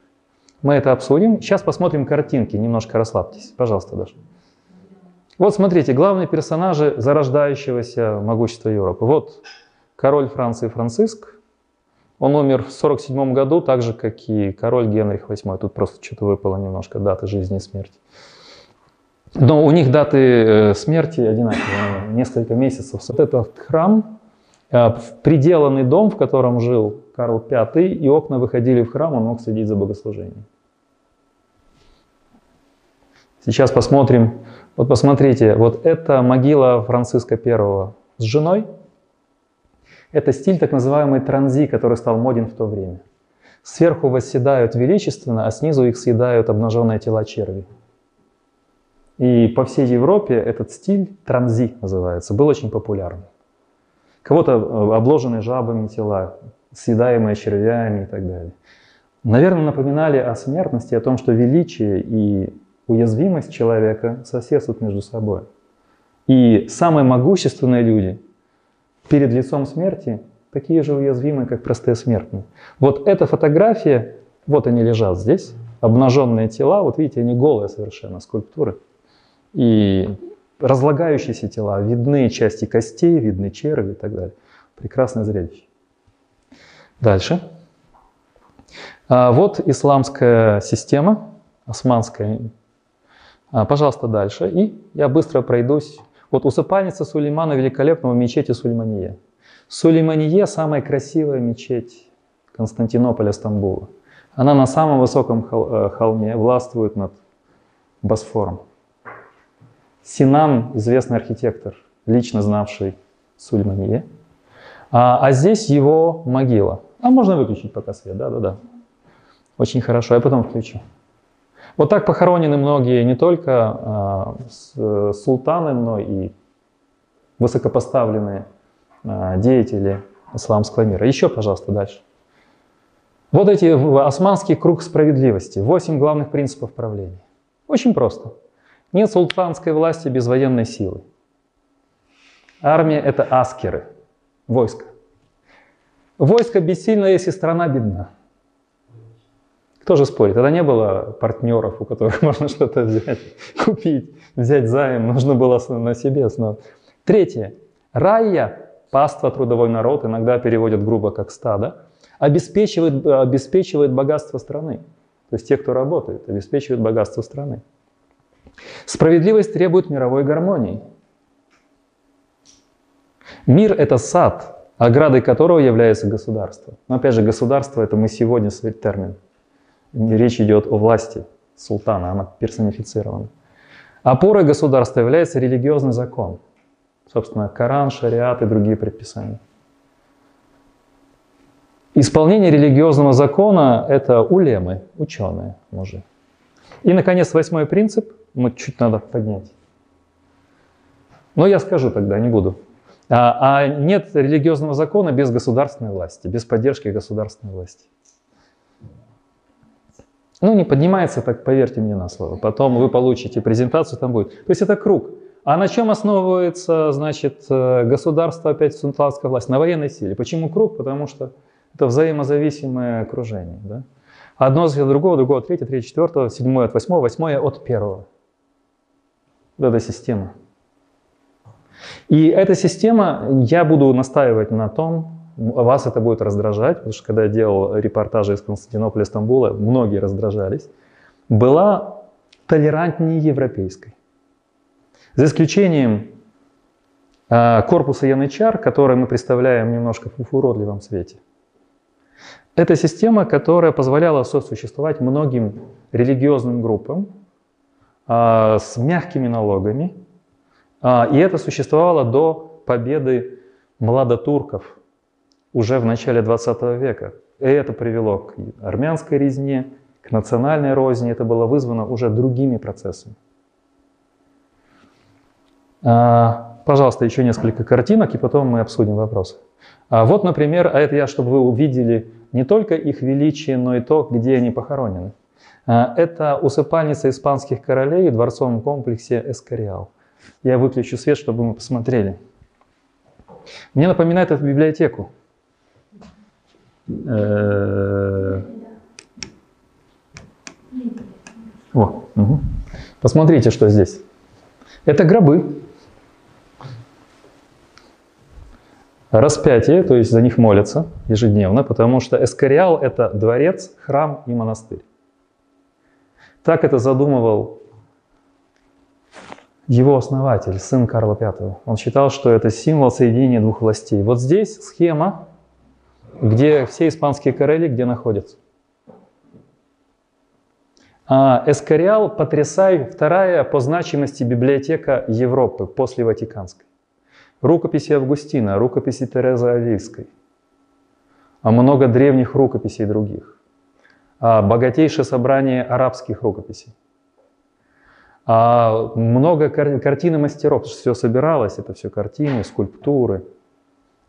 Speaker 1: Мы это обсудим. Сейчас посмотрим картинки, немножко расслабьтесь. Пожалуйста, Даша. Вот смотрите, главные персонажи зарождающегося могущества Европы. Вот король Франции Франциск. Он умер в 47 году, так же, как и король Генрих VIII. Тут просто что-то выпало немножко даты жизни и смерти. Но у них даты э, смерти одинаковые, несколько месяцев. Вот этот храм, э, приделанный дом, в котором жил Карл V, и окна выходили в храм, он мог следить за богослужением. Сейчас посмотрим. Вот посмотрите, вот это могила Франциска I с женой. Это стиль так называемый транзи, который стал моден в то время. Сверху восседают величественно, а снизу их съедают обнаженные тела черви. И по всей Европе этот стиль, транзи называется, был очень популярным. Кого-то э, обложенные жабами тела, съедаемые червями и так далее. Наверное, напоминали о смертности, о том, что величие и уязвимость человека соседствуют между собой. И самые могущественные люди перед лицом смерти такие же уязвимые, как простые смертные. Вот эта фотография, вот они лежат здесь, обнаженные тела, вот видите, они голые совершенно, скульптуры – и разлагающиеся тела, видны части костей, видны черви и так далее. Прекрасное зрелище. Дальше. А вот исламская система, османская. А, пожалуйста, дальше. И я быстро пройдусь. Вот усыпальница Сулеймана великолепного мечети Сулеймания. Сулеймания – самая красивая мечеть Константинополя, Стамбула. Она на самом высоком э, холме властвует над Босфором. Синан, известный архитектор, лично знавший Сульманье. А, а здесь его могила. А можно выключить пока свет, да-да-да. Очень хорошо, я потом включу. Вот так похоронены многие не только э, султаны, но и высокопоставленные э, деятели исламского мира. Еще, пожалуйста, дальше. Вот эти османский круг справедливости, восемь главных принципов правления. Очень просто. Нет султанской власти без военной силы. Армия – это аскеры, войско. Войско бессильно, если страна бедна. Кто же спорит? Тогда не было партнеров, у которых <laughs> можно что-то взять, купить, взять займ, нужно было на себе основать. Третье. Райя, паства, трудовой народ, иногда переводят грубо как стадо, обеспечивает, обеспечивает богатство страны. То есть те, кто работает, обеспечивают богатство страны. Справедливость требует мировой гармонии. Мир – это сад, оградой которого является государство. Но опять же, государство – это мы сегодня термин. Речь идет о власти султана, она персонифицирована. Опорой государства является религиозный закон. Собственно, Коран, шариат и другие предписания. Исполнение религиозного закона – это улемы, ученые, мужи. И, наконец, восьмой принцип, мы чуть надо поднять. Но я скажу тогда, не буду. А, а нет религиозного закона без государственной власти, без поддержки государственной власти. Ну, не поднимается, так поверьте мне на слово. Потом вы получите презентацию, там будет. То есть это круг. А на чем основывается, значит, э, государство, опять султанская власть? На военной силе. Почему круг? Потому что это взаимозависимое окружение. Да? Одно от другого, другого от третьего, третье, четвертого, седьмое от восьмого, восьмое от первого. Вот эта система. И эта система, я буду настаивать на том, вас это будет раздражать, потому что когда я делал репортажи из Константинополя, Стамбула, многие раздражались, была толерантнее европейской. За исключением э, корпуса янычар, который мы представляем немножко в уродливом свете. Это система, которая позволяла сосуществовать многим религиозным группам э, с мягкими налогами. Э, и это существовало до победы младотурков уже в начале 20 века. И это привело к армянской резне, к национальной розни. Это было вызвано уже другими процессами. А, пожалуйста, еще несколько картинок, и потом мы обсудим вопросы. А вот, например, а это я, чтобы вы увидели не только их величие, но и то, где они похоронены. А, это усыпальница испанских королей в дворцовом комплексе Эскориал. Я выключу свет, чтобы мы посмотрели. Мне напоминает эту библиотеку. Э, о, угу. Посмотрите, что здесь. Это гробы. Распятие, то есть за них молятся ежедневно, потому что Эскориал – это дворец, храм и монастырь. Так это задумывал его основатель, сын Карла V. Он считал, что это символ соединения двух властей. Вот здесь схема где все испанские короли где находятся? А Эскориал потрясай, вторая по значимости библиотека Европы после Ватиканской. Рукописи Августина, рукописи Терезы Авильской, а много древних рукописей других, а богатейшее собрание арабских рукописей, а много кар- картины мастеров, все собиралось, это все картины, скульптуры –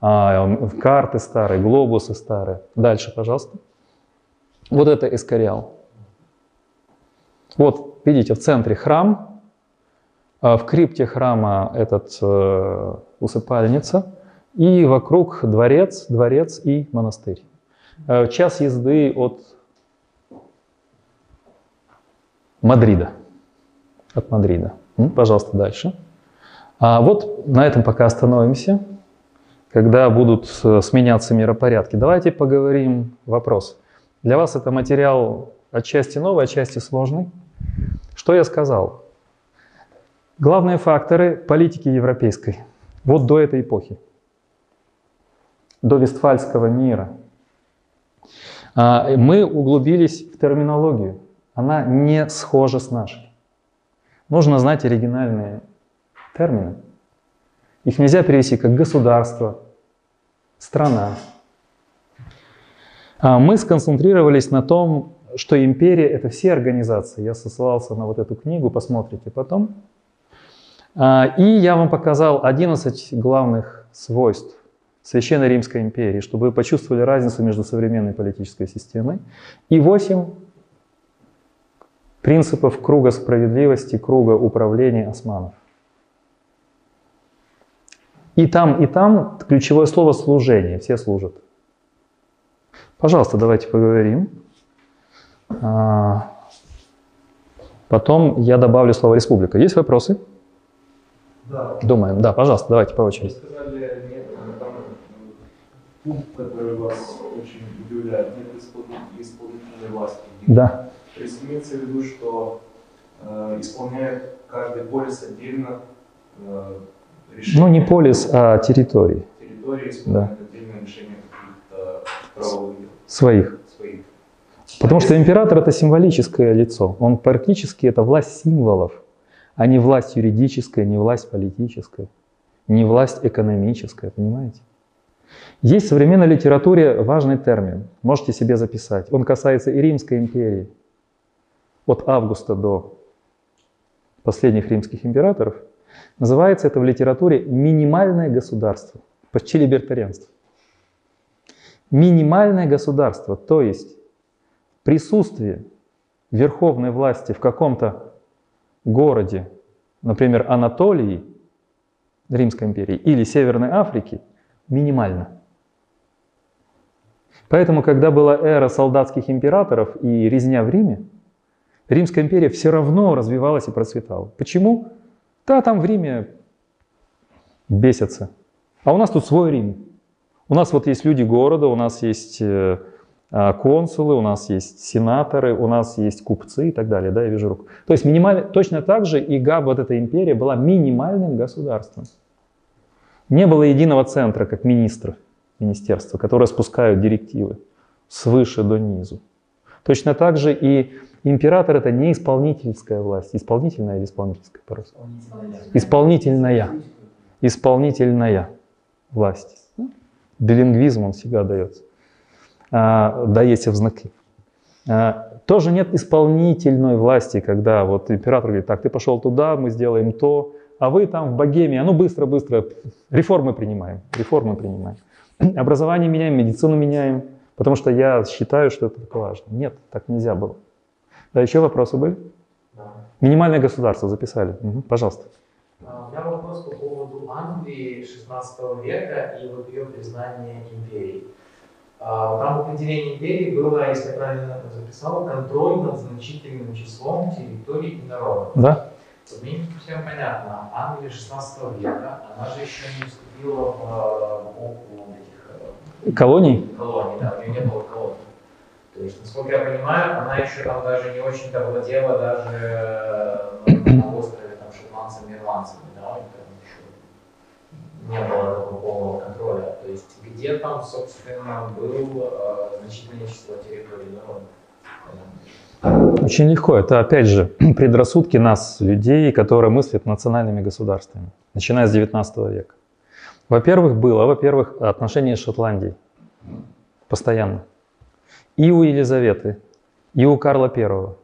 Speaker 1: а, карты старые, глобусы старые. Дальше, пожалуйста. Вот это эскориал. Вот, видите, в центре храм, а в крипте храма этот э, усыпальница, и вокруг дворец, дворец и монастырь. Э, час езды от Мадрида. От Мадрида. Пожалуйста, дальше. А вот на этом пока остановимся когда будут э, сменяться миропорядки. Давайте поговорим вопрос. Для вас это материал отчасти новый, отчасти сложный. Что я сказал? Главные факторы политики европейской. Вот до этой эпохи. До Вестфальского мира. А, мы углубились в терминологию. Она не схожа с нашей. Нужно знать оригинальные термины. Их нельзя перевести как государство, страна. А мы сконцентрировались на том, что империя – это все организации. Я ссылался на вот эту книгу, посмотрите потом. А, и я вам показал 11 главных свойств Священной Римской империи, чтобы вы почувствовали разницу между современной политической системой. И 8 принципов круга справедливости, круга управления османов. И там, и там ключевое слово служение, все служат. Пожалуйста, давайте поговорим. А, потом я добавлю слово республика. Есть вопросы?
Speaker 3: Да.
Speaker 1: Думаем. Да, пожалуйста, давайте по
Speaker 3: Вы
Speaker 1: очереди.
Speaker 3: сказали, нет, там пункт, который вас очень удивляет, нет исполнительной власти.
Speaker 1: Да.
Speaker 3: То есть имеется в виду, что э, исполняет каждый полис отдельно э, решение.
Speaker 1: Ну, не полис, а территории
Speaker 3: Территории исполняет отдельное решение каких-то правовых дел
Speaker 1: своих.
Speaker 3: своих.
Speaker 1: Потому что император это символическое лицо. Он практически это власть символов, а не власть юридическая, не власть политическая, не власть экономическая, понимаете? Есть в современной литературе важный термин, можете себе записать. Он касается и Римской империи. От Августа до последних римских императоров. Называется это в литературе минимальное государство, почти либертарианство. Минимальное государство, то есть присутствие верховной власти в каком-то городе, например, Анатолии, Римской империи, или Северной Африки, минимально. Поэтому, когда была эра солдатских императоров и резня в Риме, Римская империя все равно развивалась и процветала. Почему? Да, там в Риме бесятся. А у нас тут свой Рим. У нас вот есть люди города, у нас есть э, а, консулы, у нас есть сенаторы, у нас есть купцы и так далее, да, я вижу руку. То есть минимально, точно так же и ГАБ, вот эта империя, была минимальным государством. Не было единого центра, как министров, министерства, которые спускают директивы свыше до низу. Точно так же и император это не исполнительская власть. Исполнительная или исполнительская по-русски? Исполнительная. Исполнительная власть. Билингвизм он всегда дается. А, дается в знаки. А, тоже нет исполнительной власти, когда вот император говорит, так, ты пошел туда, мы сделаем то, а вы там в Богемии, а ну быстро-быстро, реформы принимаем, реформы принимаем. Образование меняем, медицину меняем, потому что я считаю, что это так важно. Нет, так нельзя было. Да, еще вопросы были?
Speaker 4: Да.
Speaker 1: Минимальное государство записали. Мгм, пожалуйста.
Speaker 4: А, У меня вопрос по поводу Англии 16 века и вот ее признания империей. А, Там в определении империи было, если я правильно записал, контроль над значительным числом территорий и народов.
Speaker 1: Да?
Speaker 4: Мне не совсем понятно, Англия 16 века, она же еще не вступила в э, эпоху
Speaker 1: Колоний?
Speaker 4: колоний, да, у нее не было колоний. То есть, насколько я понимаю, она еще там даже не очень-то владела даже э, на острове там, шотландцами, ирландцами, да, у них там еще не было такого полного контроля. То есть, где там, собственно, был э, значительное число территорий народа?
Speaker 1: Очень легко. Это, опять же, <clears throat> предрассудки нас, людей, которые мыслят национальными государствами, начиная с 19 века. Во-первых, было, во-первых, отношения с Шотландией. Постоянно. И у Елизаветы, и у Карла Первого.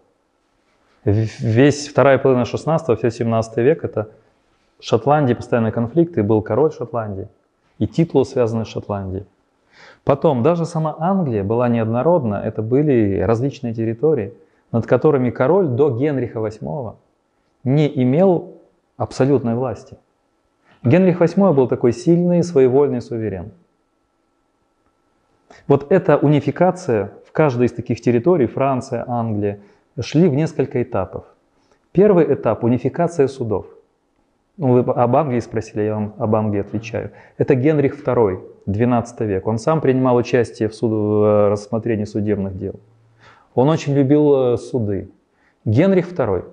Speaker 1: Весь вторая половина 16 все 17 век это Шотландия, постоянные конфликты, был король Шотландии. И титулы связаны с Шотландией. Потом, даже сама Англия была неоднородна, это были различные территории, над которыми король до Генриха VIII не имел абсолютной власти. Генрих VIII был такой сильный, своевольный суверен. Вот эта унификация в каждой из таких территорий, Франция, Англия, шли в несколько этапов. Первый этап – унификация судов. Ну, вы об Англии спросили, я вам об Англии отвечаю. Это Генрих II, 12 век. Он сам принимал участие в, суд- в э, рассмотрении судебных дел. Он очень любил э, суды. Генрих II,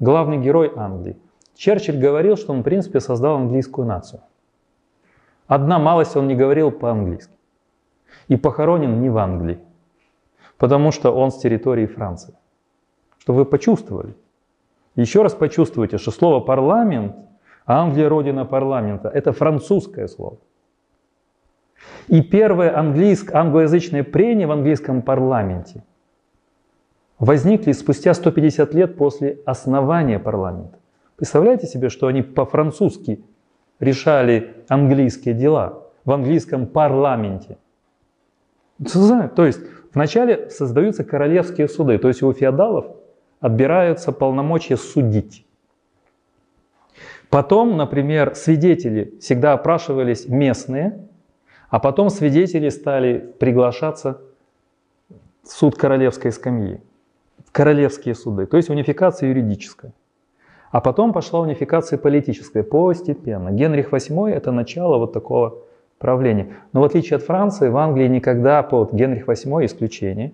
Speaker 1: главный герой Англии. Черчилль говорил, что он, в принципе, создал английскую нацию. Одна малость он не говорил по-английски. И похоронен не в Англии, потому что он с территории Франции. Чтобы вы почувствовали. Еще раз почувствуйте, что слово парламент, Англия родина парламента, это французское слово. И первое английск, англоязычное прение в английском парламенте возникли спустя 150 лет после основания парламента. Представляете себе, что они по-французски решали английские дела в английском парламенте? То есть вначале создаются королевские суды, то есть у феодалов отбираются полномочия судить. Потом, например, свидетели всегда опрашивались местные, а потом свидетели стали приглашаться в суд королевской скамьи, королевские суды, то есть унификация юридическая. А потом пошла унификация политическая постепенно. Генрих VIII это начало вот такого правления. Но в отличие от Франции, в Англии никогда, под Генрих VIII исключение,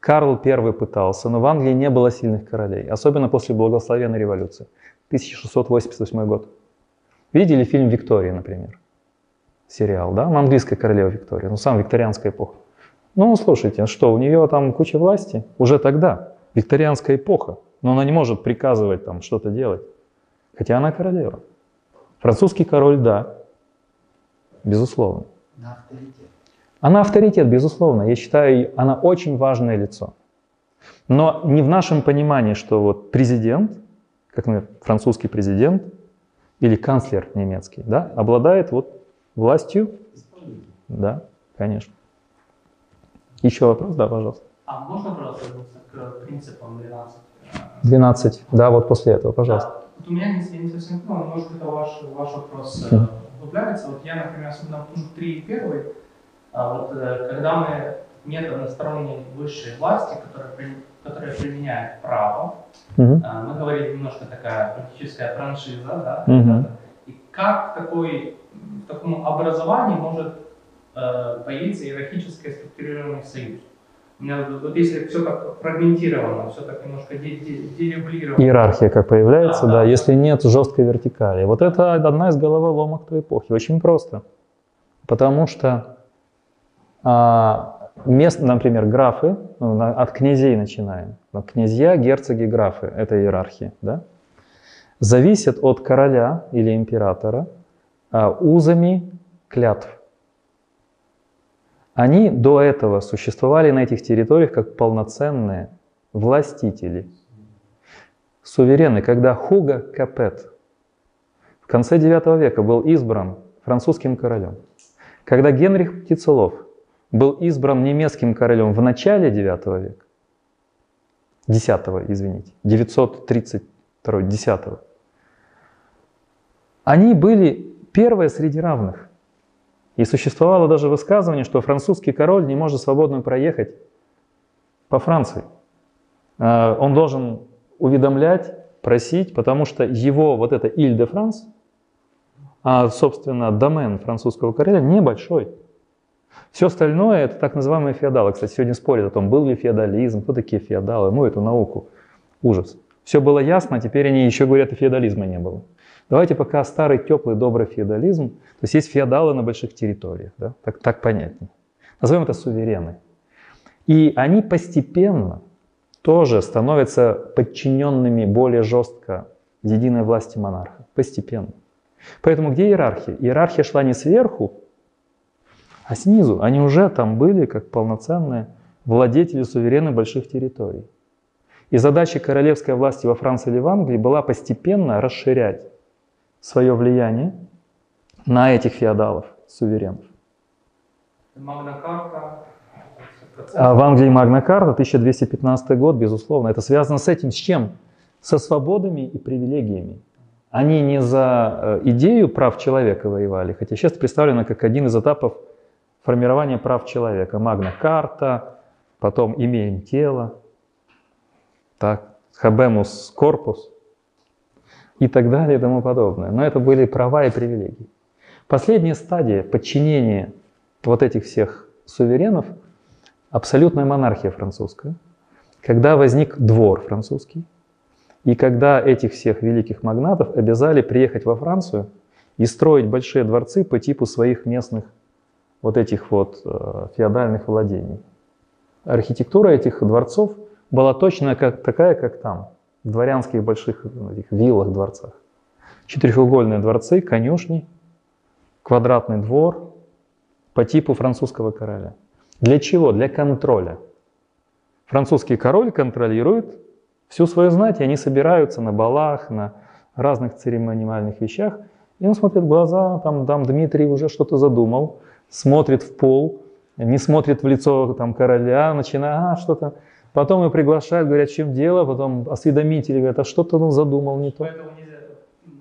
Speaker 1: Карл I пытался, но в Англии не было сильных королей, особенно после благословенной революции. 1688 год. Видели фильм «Виктория», например? Сериал, да? Ну, английская королева Виктория, ну, сам викторианская эпоха. Ну, слушайте, что, у нее там куча власти? Уже тогда, викторианская эпоха. Но она не может приказывать там что-то делать. Хотя она королева. Французский король, да, безусловно.
Speaker 5: На авторитет.
Speaker 1: Она авторитет, безусловно. Я считаю, она очень важное лицо. Но не в нашем понимании, что вот президент – как например, французский президент или канцлер немецкий, да, обладает вот властью. Да, конечно. Еще вопрос, да, пожалуйста.
Speaker 6: А можно, пожалуйста, вернуться к принципам 12?
Speaker 1: 12, да, вот после этого, пожалуйста.
Speaker 6: Вот у меня не, не совсем понял, может это ваш, ваш вопрос
Speaker 1: Хм.
Speaker 6: углубляется. Вот я, например, смотрел пункт 3 и 1, а вот э, когда мы нет односторонней высшей власти, которая, которая применяет право. А, Мы говорили немножко такая политическая франшиза, да?
Speaker 1: Мгм.
Speaker 6: И как такой, в таком образовании может э, появиться иерархически структурированный союз? Вот, если все так фрагментировано, все так немножко де- де- дерегулировано.
Speaker 1: Иерархия как появляется,
Speaker 6: Да,
Speaker 1: да,
Speaker 6: да.
Speaker 1: если нет жесткой вертикали. Вот это одна из головоломок той эпохи. Очень просто. Потому что а, мест, например, графы, ну, от князей начинаем. Князья, герцоги, графы – это иерархия, да? Зависят от короля или императора а, узами клятв. Они до этого существовали на этих территориях как полноценные властители. Суверены, когда Хуго Капет в конце IX века был избран французским королем, когда Генрих Птицелов был избран немецким королем в начале IX века, 10 извините, 932 10 они были первые среди равных. И существовало даже высказывание, что французский король не может свободно проехать по Франции. А, Он должен уведомлять, просить, потому что его вот это Иль-де-Франс, а, собственно, домен французского короля небольшой. Все остальное это так называемые феодалы. Кстати, сегодня спорят о том, был ли феодализм, кто такие феодалы, ну эту науку. Ужас. Все было ясно, а теперь они еще говорят, и феодализма не было. Давайте пока старый, теплый, добрый феодализм. То есть есть феодалы на больших территориях, да? так, так понятнее. Назовем это суверены. И они постепенно тоже становятся подчиненными более жестко единой власти монарха. Постепенно. Поэтому где иерархия? Иерархия шла не сверху, а снизу. Они уже там были как полноценные владетели суверены больших территорий. И задача королевской власти во Франции или в Англии была постепенно расширять свое влияние на этих феодалов, суверенов.
Speaker 6: Магна Карта.
Speaker 1: А в Англии Магна Карта, 1215 год, безусловно, это связано с этим, с чем? Со свободами и привилегиями. Они не за э, идею прав человека воевали, хотя сейчас представлено как один из этапов формирования прав человека. Магна Карта, потом имеем тело, так, хабемус корпус и так далее и тому подобное. Но это были права и привилегии. Последняя стадия подчинения вот этих всех суверенов – абсолютная монархия французская, когда возник двор французский, и когда этих всех великих магнатов обязали приехать во Францию и строить большие дворцы по типу своих местных вот этих вот э, феодальных владений. Архитектура этих дворцов была точно как, такая, как там, в дворянских больших этих виллах, дворцах. Четырехугольные дворцы, конюшни, квадратный двор по типу французского короля. Для чего? Для контроля. Французский король контролирует всю свою знать, и они собираются на балах, на разных церемониальных вещах. И он смотрит в глаза, там, там Дмитрий уже что-то задумал, смотрит в пол, не смотрит в лицо там, короля, начинает а, что-то. Потом его приглашают, говорят, чем дело, потом осведомители говорят, а что-то он задумал не то.
Speaker 6: Поэтому нельзя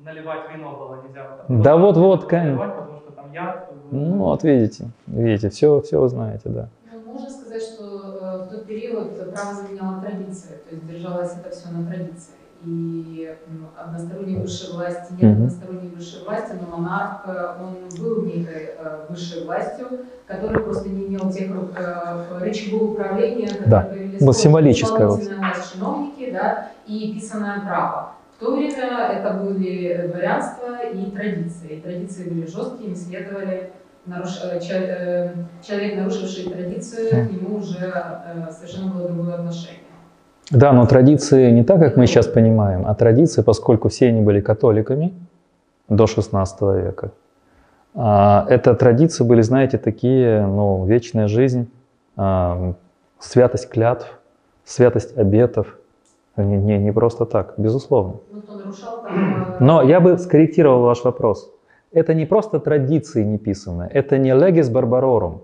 Speaker 6: наливать вино было нельзя.
Speaker 1: Да вот, вот,
Speaker 6: конечно. Потому что там яд.
Speaker 1: Ну, вот видите, видите, все, все вы знаете, да.
Speaker 5: Ну, можно сказать, что э, в тот период право заменяло традиция, то есть держалось это все на традиции и односторонней высшей власти нет односторонней высшей власти, но монарх, э, он был некой э, высшей властью, который просто не имел тех э, рычагов управления, которые
Speaker 1: да. появились вот символическое
Speaker 5: вот. чиновники, да, и писанное право. В то время это были дворянство и традиции. Традиции были жесткие, не следовали наруш... человек, нарушивший традицию, к нему уже совершенно было другое отношение.
Speaker 1: Да, но традиции не так, как мы сейчас понимаем, а традиции, поскольку все они были католиками до XVI века, а, это традиции были, знаете, такие, ну, вечная жизнь, а, святость клятв, святость обетов. Не, не, не просто так, безусловно. Э, но я бы скорректировал ваш вопрос. Это не просто традиции неписанные, это не legis barbarorum,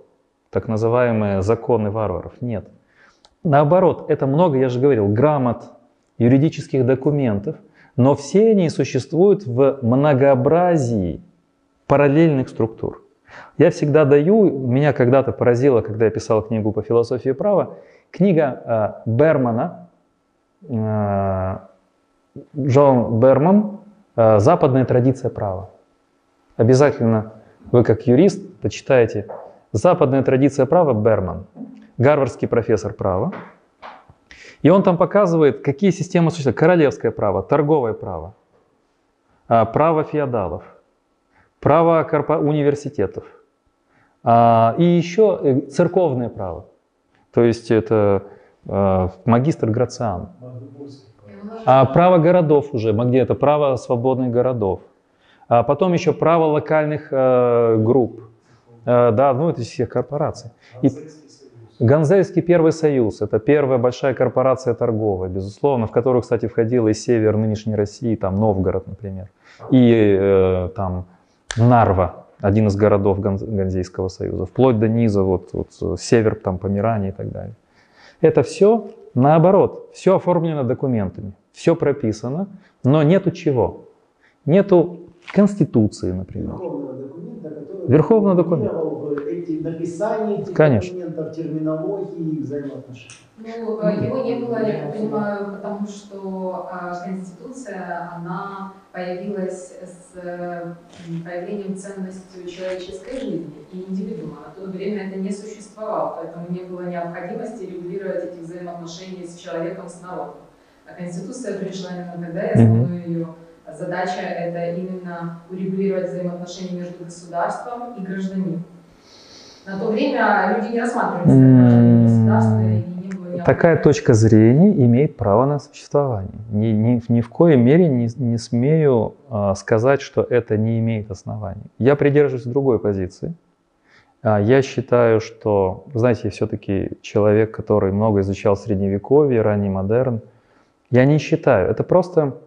Speaker 1: так называемые законы варваров. Нет. Наоборот, это много, я же говорил, грамот, юридических документов, но все они существуют в многообразии параллельных структур. Я всегда даю, меня когда-то поразило, когда я писал книгу по философии права, книга э, Бермана, э, Джон Берман э, «Западная традиция права». Обязательно вы как юрист почитаете «Западная традиция права» Берман гарвардский профессор права. И он там показывает, какие системы существуют. Королевское право, торговое право, а, право феодалов, право университетов а, и еще э, церковное право. То есть это а, магистр Грациан. Право городов уже, где это право свободных городов. А потом еще право локальных э, групп. Да, ну это всех корпораций. И, Ганзейский первый союз – это первая большая корпорация торговая, безусловно, в которую, кстати, входила и север нынешней России, там Новгород, например, и э, там Нарва, один из городов Ганзейского союза, вплоть до низа, вот, вот север, там Померания и так далее. Это все наоборот, все оформлено документами, все прописано, но нету чего? Нету Конституции, например.
Speaker 2: Верховного документа, эти написания этих
Speaker 1: Конечно.
Speaker 2: документов, терминологии и взаимоотношений?
Speaker 5: Ну, э, его не было, я понимаю, потому что а, Конституция, она появилась с появлением ценностью человеческой жизни и индивидуума. На то время это не существовало, поэтому не было необходимости регулировать эти взаимоотношения с человеком, с народом. А Конституция пришла именно тогда, и основную ее задача – это именно урегулировать взаимоотношения между государством и гражданином. На то время люди не рассматривали государственные
Speaker 1: Такая точка зрения имеет право на существование. Ни, ни, ни в коей мере не, не смею э, сказать, что это не имеет оснований. Я придерживаюсь другой позиции. А, я считаю, что, знаете, я все-таки человек, который много изучал средневековье, ранний модерн. Я не считаю. Это просто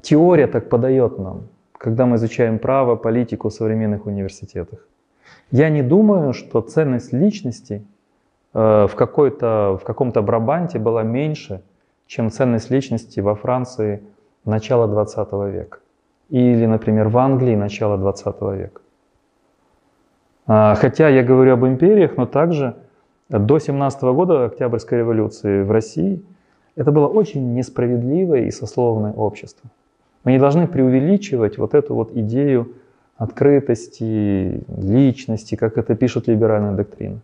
Speaker 1: теория так подает нам, когда мы изучаем право, политику в современных университетах. Я не думаю, что ценность личности э, в, какой-то, в каком-то Брабанте была меньше, чем ценность личности во Франции начала 20 века. Или, например, в Англии начала 20 века. А, хотя я говорю об империях, но также до 17 года Октябрьской революции в России это было очень несправедливое и сословное общество. Мы не должны преувеличивать вот эту вот идею открытости, личности, как это пишут либеральная доктрина.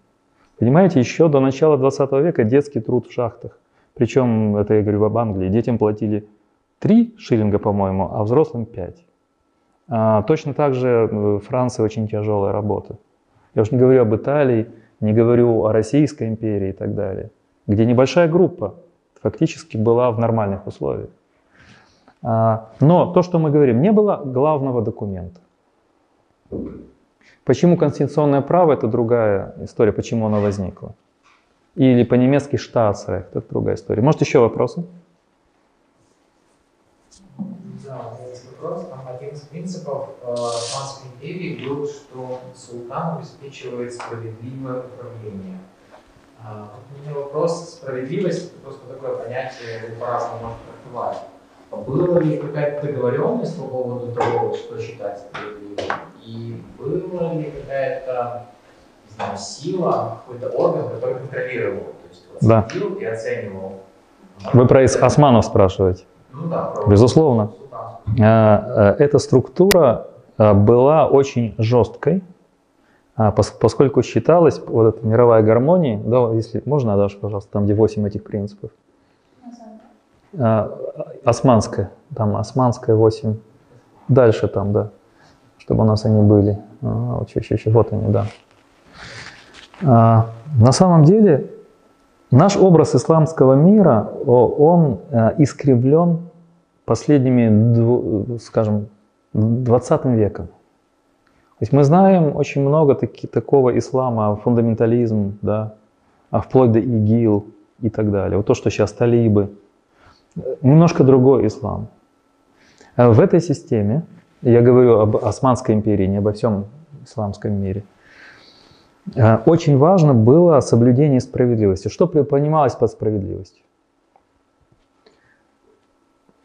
Speaker 1: Понимаете, еще до начала 20 века детский труд в шахтах. Причем, это я говорю об Англии, детям платили 3 шиллинга, по-моему, а взрослым 5. А, точно так же в Франции очень тяжелая работа. Я уж не говорю об Италии, не говорю о Российской империи и так далее, где небольшая группа фактически была в нормальных условиях. А, но то, что мы говорим, не было главного документа. Почему конституционное право – это другая история, почему оно возникло. Или по-немецки Staatsrecht, это другая история. Может еще вопросы?
Speaker 4: Да, есть вопрос. Один из принципов э, Османской империи был, что султан обеспечивает справедливое управление. А, у меня вопрос, справедливость, просто такое понятие, по-разному можно трактовать. А Была ли какая-то договоренность по поводу того, что считать справедливым? И была ли какая-то, не знаю, сила, какой-то орган, который контролировал, то есть вот
Speaker 1: Да.
Speaker 4: и оценивал?
Speaker 1: Вы про ис- османов спрашиваете?
Speaker 4: Ну да, про
Speaker 1: Безусловно. А, э, Эта структура а, была очень жесткой, а, пос- поскольку считалась вот эта мировая гармония, да, если можно, Даша, пожалуйста, там, где 8 этих принципов. А, Османская, там османская 8. Дальше там, да, чтобы у нас они были. А, вот, ща, ща, вот они, да. А, на самом деле, наш образ исламского мира, он а, искривлен последними, скажем, 20 веком. То есть мы знаем очень много таки, такого ислама, фундаментализм, да, а вплоть до ИГИЛ и так далее. Вот то, что сейчас талибы. Э, Немножко другой ислам. А В этой системе, я говорю об Османской империи, не обо всем исламском мире, э, очень важно было соблюдение справедливости. Что понималось под справедливостью?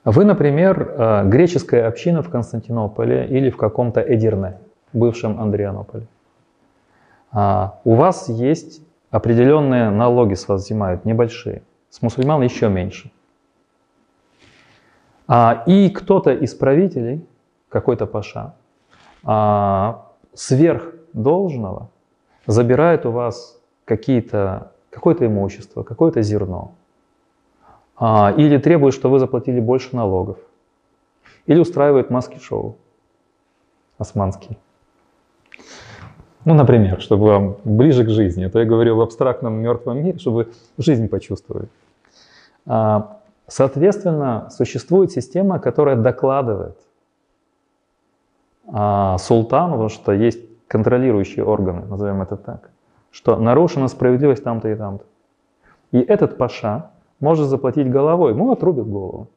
Speaker 1: Вы, например, э, греческая община в Константинополе или в каком-то Эдирне, бывшем Андрианополе. А, У вас есть определенные налоги с вас взимают, небольшие. С мусульман еще меньше. А, И кто-то из правителей, какой-то паша, а, сверх должного забирает у вас какие-то, какое-то имущество, какое-то зерно. А, Или требует, что вы заплатили больше налогов. Или устраивает маски-шоу османские. Ну, например, чтобы вам ближе к жизни. А то я говорю в абстрактном мертвом мире, чтобы жизнь почувствовали. А, Соответственно, существует система, которая докладывает а, потому что есть контролирующие органы, назовем это так, что нарушена справедливость там-то и там-то. И этот паша может заплатить головой, ему отрубят голову.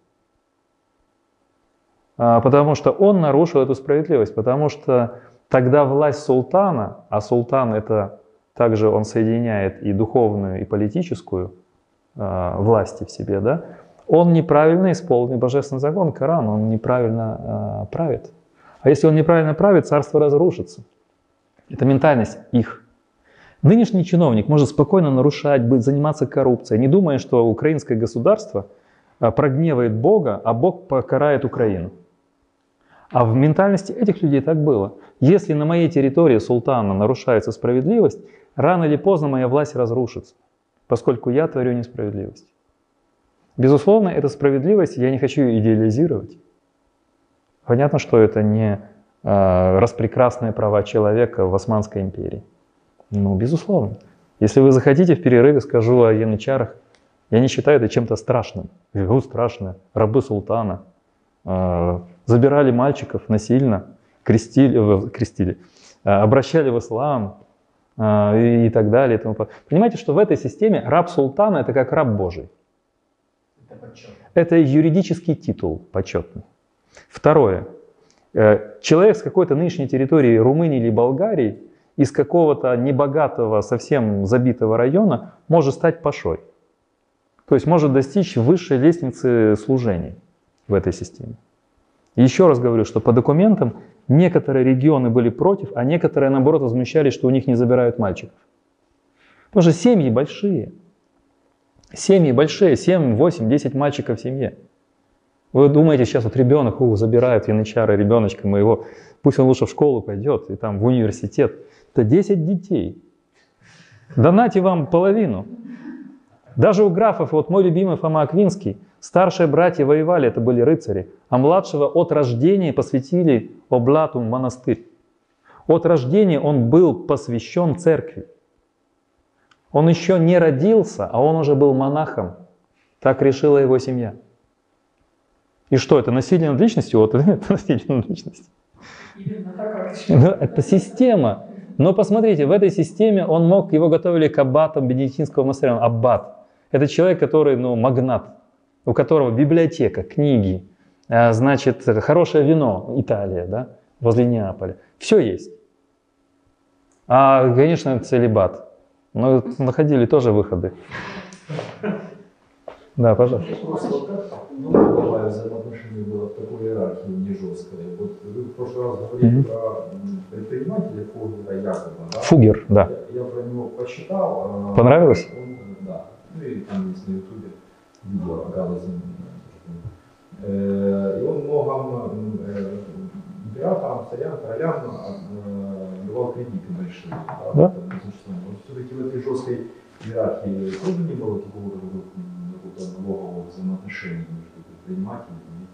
Speaker 1: А, Потому что он нарушил эту справедливость, потому что тогда власть султана, а султан это также он соединяет и духовную, и политическую а, власти в себе, да, он неправильно исполнил божественный закон, Коран, он неправильно а, правит. А если он неправильно правит, царство разрушится. Это ментальность их. Нынешний чиновник может спокойно нарушать, быть, заниматься коррупцией, не думая, что украинское государство а, прогневает Бога, а Бог покарает Украину. А в ментальности этих людей так было. Если на моей территории султана нарушается справедливость, рано или поздно моя власть разрушится, поскольку я творю несправедливость. Безусловно, эта справедливость, я не хочу идеализировать. Понятно, что это не э, распрекрасные права человека в Османской империи. Ну, безусловно. Если вы захотите в перерыве, скажу о янычарах, я не считаю это чем-то страшным. Говорю, страшно. Рабы султана. Э, забирали мальчиков насильно, крестили, крестили э, обращали в ислам э, и, и так далее. И тому подобное. Понимаете, что в этой системе раб султана это как раб Божий.
Speaker 4: Это.
Speaker 1: Это юридический титул почетный. Второе. Э, Человек с какой-то нынешней территории Румынии или Болгарии из какого-то небогатого, совсем забитого района может стать пашой. То есть может достичь высшей лестницы служений в этой системе. Еще раз говорю, что по документам некоторые регионы были против, а некоторые, наоборот, возмущались, что у них не забирают мальчиков. Потому что семьи большие. Семьи большие, 7, 8, 10 мальчиков в семье. Вы думаете, сейчас вот ребенок, у, забирают янычара ребеночка моего, пусть он лучше в школу пойдет и там в университет. Это 10 детей. Донайте вам половину. Даже у графов, вот мой любимый Фома Аквинский, старшие братья воевали, это были рыцари, а младшего от рождения посвятили облату монастырь. От рождения он был посвящен церкви. Он еще не родился, а он уже был монахом. Так решила его семья. И что, это насилие над личностью? Вот <laughs> это насилие над личностью. Ну, Это система. Но посмотрите, в этой системе он мог, его готовили к аббатам бенедиктинского монастыря. Он аббат. Это человек, который, ну, магнат, у которого библиотека, книги, а, значит, хорошее вино, Италия, да, возле Неаполя. Все есть. А, конечно, целебат. Но находили тоже выходы. Да, пожалуйста.
Speaker 7: Взаимоотношения было в такой иерархии не жесткой? Вот вы в прошлый раз говорили
Speaker 1: Мгм.
Speaker 7: про предпринимателя Фогера Якоба, да?
Speaker 1: Фугер, да.
Speaker 7: Я, я про него почитал. а,
Speaker 1: Понравилось?
Speaker 7: Он, да. Ну и там есть на ютубе видео о Галазе. Э, И он многом э, императорам, царям, королям э, давал кредиты большие. Да?
Speaker 1: Да.
Speaker 7: Вот все-таки в этой жесткой иерархии тоже не было м, какого-то налогового взаимоотношения между предпринимателями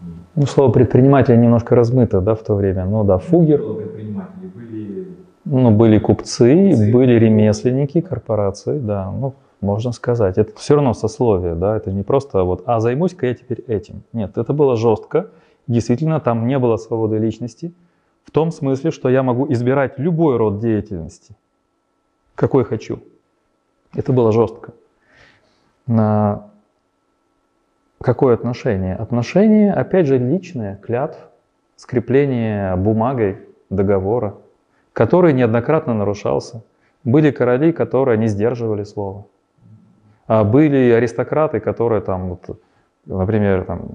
Speaker 7: и м,
Speaker 1: Ну, слово предпринимателя немножко размыто, да, в то время. Ну да, Фугер,
Speaker 7: было предпринимателей, были
Speaker 1: ну, были купцы,
Speaker 7: Купцы.
Speaker 1: были ремесленники, корпорации, да, ну, можно сказать. Это все равно сословие, да, это не просто вот, а займусь-ка я теперь этим. Нет, это было жестко. Действительно, там не было свободы личности. В том смысле, что я могу избирать любой род деятельности, какой хочу. Это было жестко. Какое отношение? Отношение, опять же, личное, клятв, скрепление бумагой договора, который неоднократно нарушался. Были короли, которые не сдерживали слова. А были аристократы, которые там, вот, например, там,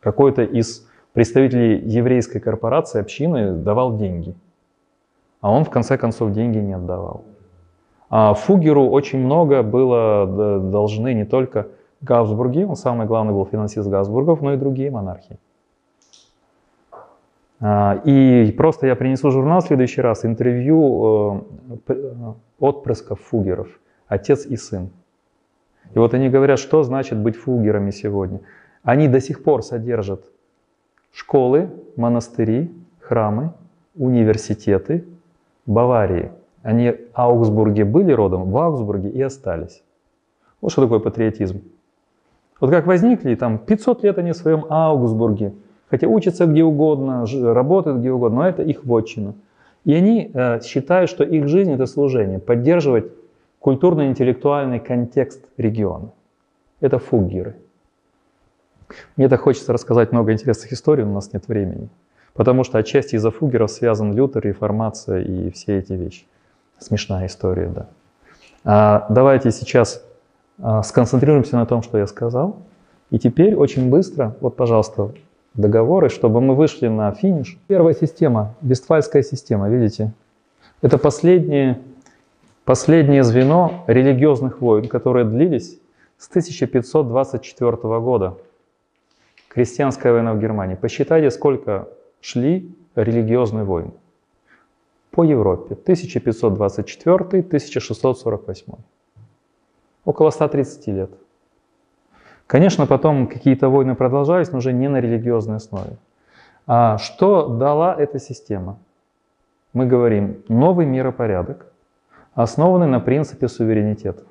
Speaker 1: какой-то из представителей еврейской корпорации, общины давал деньги. А он в конце концов деньги не отдавал. А Фугеру очень много было должны не только Габсбурги, он самый главный был финансист Габсбургов, но и другие монархии. А, И просто я принесу журнал в следующий раз, интервью э, э, отпрысков фугеров, отец и сын. И вот они говорят, что значит быть фугерами сегодня. Они до сих пор содержат школы, монастыри, храмы, университеты Баварии. Они в Аугсбурге были родом, в Аугсбурге и остались. Вот что такое патриотизм. Вот как возникли, там 500 лет они в своем Аугсбурге, хотя учатся где угодно, работают где угодно, но это их вотчина. И они э, считают, что их жизнь это служение, поддерживать культурно-интеллектуальный контекст региона. Это фуггеры. Мне так хочется рассказать много интересных историй, но у нас нет времени. Потому что отчасти из-за фугеров связан Лютер, реформация и все эти вещи. Смешная история, да. А, давайте сейчас сконцентрируемся на том, что я сказал. И теперь очень быстро, вот, пожалуйста, договоры, чтобы мы вышли на финиш. Первая система, Вестфальская система, видите? Это последнее, последнее звено религиозных войн, которые длились с 1524 года. Крестьянская война в Германии. Посчитайте, сколько шли религиозные войны по Европе. 1524-1648. Около 130 лет. Конечно, потом какие-то войны продолжались, но уже не на религиозной основе. А что дала эта система? Мы говорим, новый миропорядок, основанный на принципе суверенитета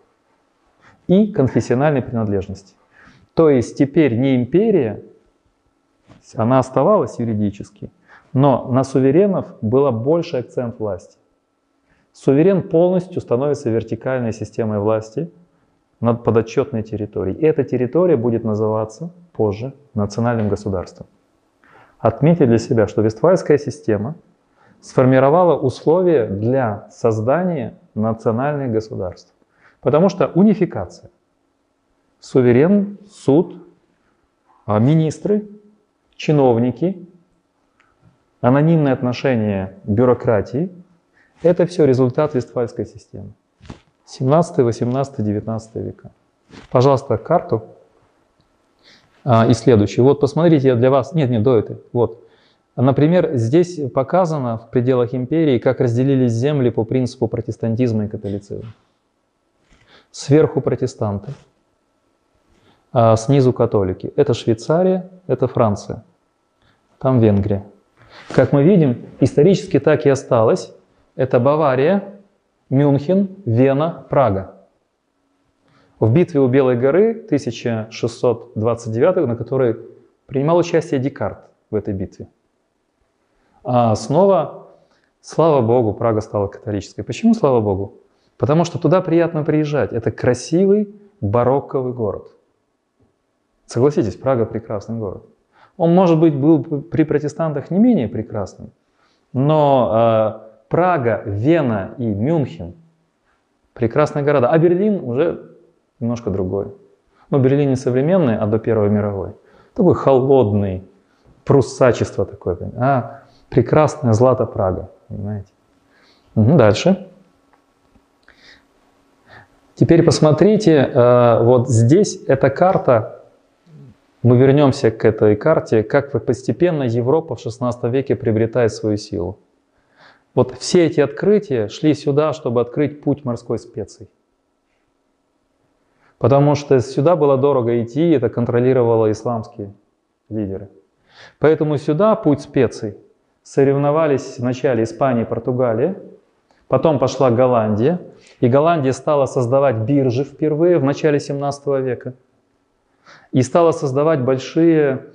Speaker 1: и конфессиональной принадлежности. То есть теперь не империя, она оставалась юридически, но на суверенов был больше акцент власти. Суверен полностью становится вертикальной системой власти над подотчетной территорией. И эта территория будет называться позже национальным государством. Отметьте для себя, что Вестфальская система сформировала условия для создания национальных государств. Потому что унификация. Суверен, суд, а, министры, чиновники, анонимное отношение бюрократии – это все результат Вестфальской системы. 17, 18, 19 века. Пожалуйста, карту. А, и следующий. Вот посмотрите, я для вас... Нет, нет, до этой. Вот. Например, здесь показано в пределах империи, как разделились земли по принципу протестантизма и католицизма. Сверху протестанты, а снизу католики. Это Швейцария, это Франция, там Венгрия. Как мы видим, исторически так и осталось. Это Бавария, Мюнхен, Вена, Прага. В битве у Белой горы 1629, на которой принимал участие Декарт в этой битве. А снова Слава Богу, Прага стала католической. Почему слава Богу? Потому что туда приятно приезжать. Это красивый барокковый город. Согласитесь, Прага прекрасный город. Он, может быть, был при протестантах не менее прекрасным, но э, Прага, Вена и Мюнхен прекрасные города, а Берлин уже немножко другой. Но Берлин не современный, а до Первой мировой. Такой холодный, пруссачество такое. А прекрасная Злата Прага, понимаете? Дальше. Теперь посмотрите, э, вот здесь эта карта мы вернемся к этой карте, как постепенно Европа в XVI веке приобретает свою силу. Вот все эти открытия шли сюда, чтобы открыть путь морской специй. Потому что сюда было дорого идти, это контролировало исламские лидеры. Поэтому сюда путь специй соревновались вначале Испания и Португалия, потом пошла Голландия, и Голландия стала создавать биржи впервые в начале 17 века – и стала создавать большие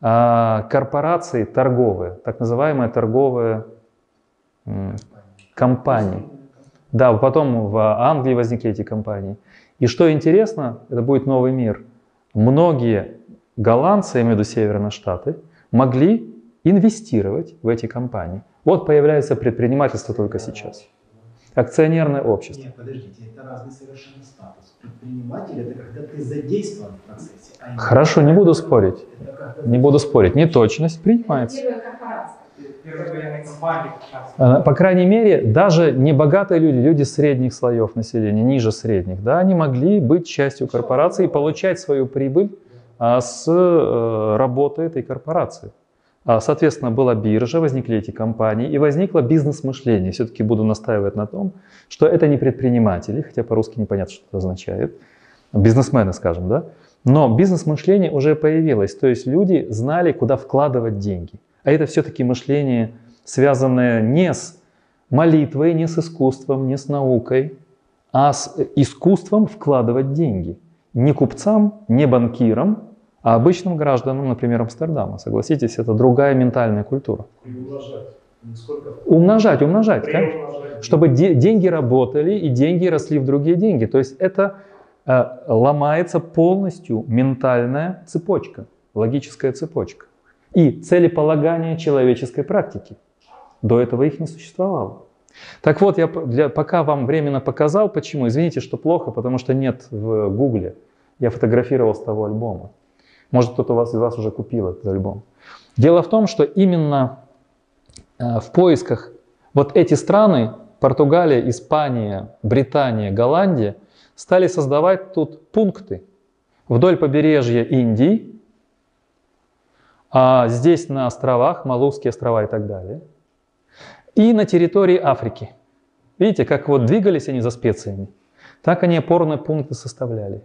Speaker 1: а, корпорации торговые, так называемые торговые м, компании. Да, потом в Англии возникли эти компании. И что интересно, это будет новый мир. Многие голландцы, я имею в виду Северные Штаты, могли инвестировать в эти компании. Вот появляется предпринимательство только сейчас. Акционерное общество.
Speaker 2: Нет, подождите, это разный совершенно статус. Предприниматель это когда ты задействован в процессе. А
Speaker 1: Хорошо, не буду спорить. Не буду спорить. Неточность принимается. Э, По крайней мере, даже не богатые люди, люди средних слоев населения, ниже средних, да, они могли быть частью корпорации и получать свою прибыль а, с э, работы этой корпорации. А, Соответственно, была биржа, возникли эти компании, и возникло бизнес-мышление. Все-таки буду настаивать на том, что это не предприниматели, хотя по-русски непонятно, что это означает, бизнесмены, скажем, да, но бизнес-мышление уже появилось, то есть люди знали, куда вкладывать деньги. А это все-таки мышление, связанное не с молитвой, не с искусством, не с наукой, а с искусством вкладывать деньги. Не купцам, не банкирам, а обычным гражданам, например, Амстердама. Согласитесь, это другая ментальная культура.
Speaker 3: Умножать. Насколько?
Speaker 1: Умножать, умножать.
Speaker 3: Приумножать.
Speaker 1: Чтобы де- деньги работали и деньги росли в другие деньги. То есть это э, ломается полностью ментальная цепочка, логическая цепочка. И целеполагание человеческой практики. До этого их не существовало. Так вот, я для, пока вам временно показал, почему. Извините, что плохо, потому что нет в Гугле. Я фотографировал с того альбома. Может, кто-то вас, из вас уже купил этот альбом. Дело в том, что именно э, в поисках вот эти страны, Португалия, Испания, Британия, Голландия, стали создавать тут пункты вдоль побережья Индии, а здесь на островах, Малузские острова и так далее, и на территории Африки. Видите, как вот двигались они за специями, так они опорные пункты составляли.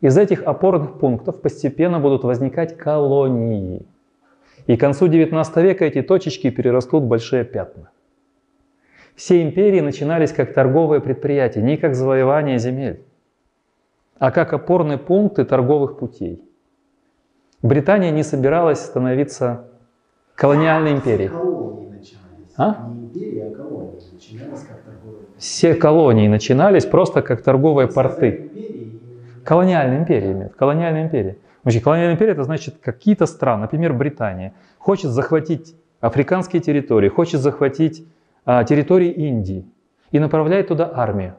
Speaker 1: Из этих опорных пунктов постепенно будут возникать колонии. И к концу 19 века эти точечки перерастут в большие пятна. Все империи начинались как торговые предприятия, не как завоевание земель, а как опорные пункты торговых путей. Британия не собиралась становиться колониальной империей. А?
Speaker 2: А колонии.
Speaker 1: Все колонии начинались просто как торговые порты. Колониальная империя имеет. Колониальная империя. Значит, колониальная империя это значит какие-то страны, например, Британия, хочет захватить африканские территории, хочет захватить а, территории Индии и направляет туда армию.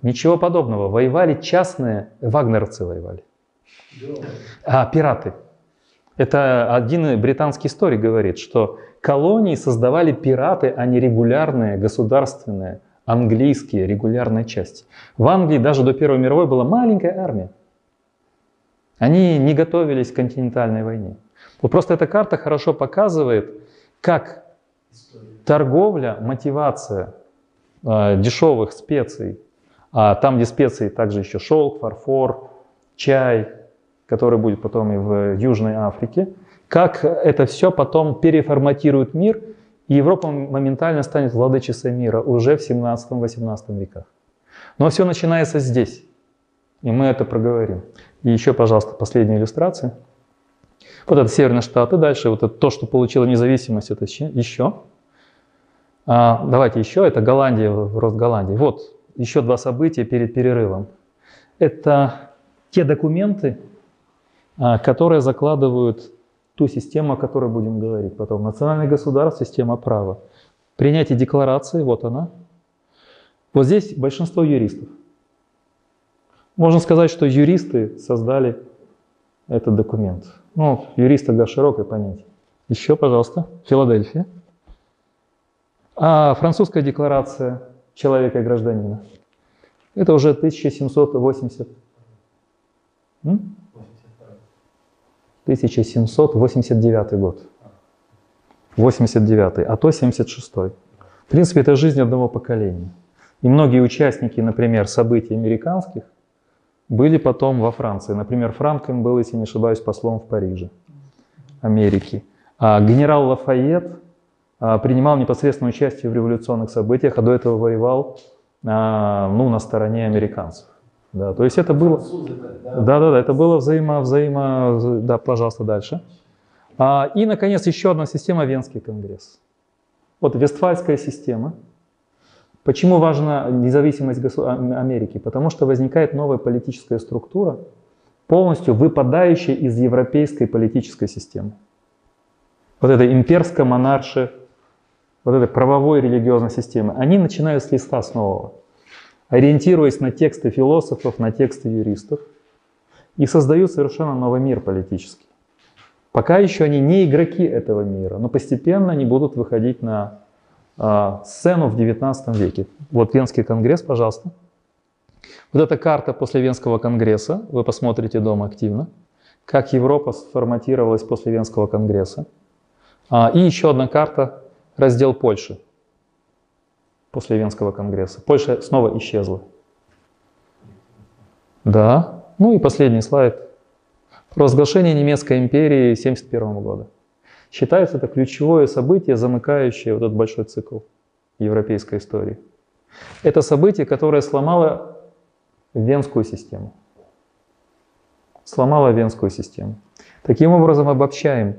Speaker 1: Ничего подобного. Воевали частные, вагнеровцы воевали. А, пираты. Это один британский историк говорит, что колонии создавали пираты, а не регулярные государственные английские регулярные части. В Англии даже до Первой мировой была маленькая армия. Они не готовились к континентальной войне. Вот просто эта карта хорошо показывает, как торговля, мотивация э, дешевых специй, а там, где специи, также еще шелк, фарфор, чай, который будет потом и в Южной Африке, как это все потом переформатирует мир, и Европа моментально станет владычицей мира уже в 17-18 веках. Но все начинается здесь, и мы это проговорим. И еще, пожалуйста, последняя иллюстрация. Вот это Северные Штаты, дальше вот это то, что получило независимость, это еще. А, давайте еще, это Голландия, рост Голландии. Вот еще два события перед перерывом. Это те документы, которые закладывают ту систему, о которой будем говорить потом. Национальное государство, система права. Принятие декларации, вот она. Вот здесь большинство юристов. Можно сказать, что юристы создали этот документ. Ну, юрист тогда широкое понятие. Еще, пожалуйста, Филадельфия. А французская декларация человека и гражданина. Это уже 1780. М? 1789 год. 89, а то 76. В принципе, это жизнь одного поколения. И многие участники, например, событий американских, были потом во Франции. Например, Франклин был, если не ошибаюсь, послом в Париже, Америки. А генерал Лафайет а, принимал непосредственное участие в революционных событиях, а до этого воевал а, ну, на стороне американцев. Да, то есть это было... Да, да, да, это было взаимо, взаимо... Да, пожалуйста, дальше. А, и, наконец, еще одна система – Венский конгресс. Вот Вестфальская система. Почему важна независимость Америки? Потому что возникает новая политическая структура, полностью выпадающая из европейской политической системы. Вот этой имперско-монарши, вот этой правовой религиозной системы, они начинают с листа с нового ориентируясь на тексты философов, на тексты юристов, и создают совершенно новый мир политический. Пока еще они не игроки этого мира, но постепенно они будут выходить на э, сцену в XIX веке. Вот Венский конгресс, пожалуйста. Вот эта карта после Венского конгресса, вы посмотрите дома активно, как Европа сформатировалась после Венского конгресса. А, и еще одна карта, раздел Польши после Венского конгресса. Польша снова исчезла. Да. Ну и последний слайд. Провозглашение немецкой империи 1971 года. Считается это ключевое событие, замыкающее вот этот большой цикл европейской истории. Это событие, которое сломало Венскую систему. Сломало Венскую систему. Таким образом, обобщаем.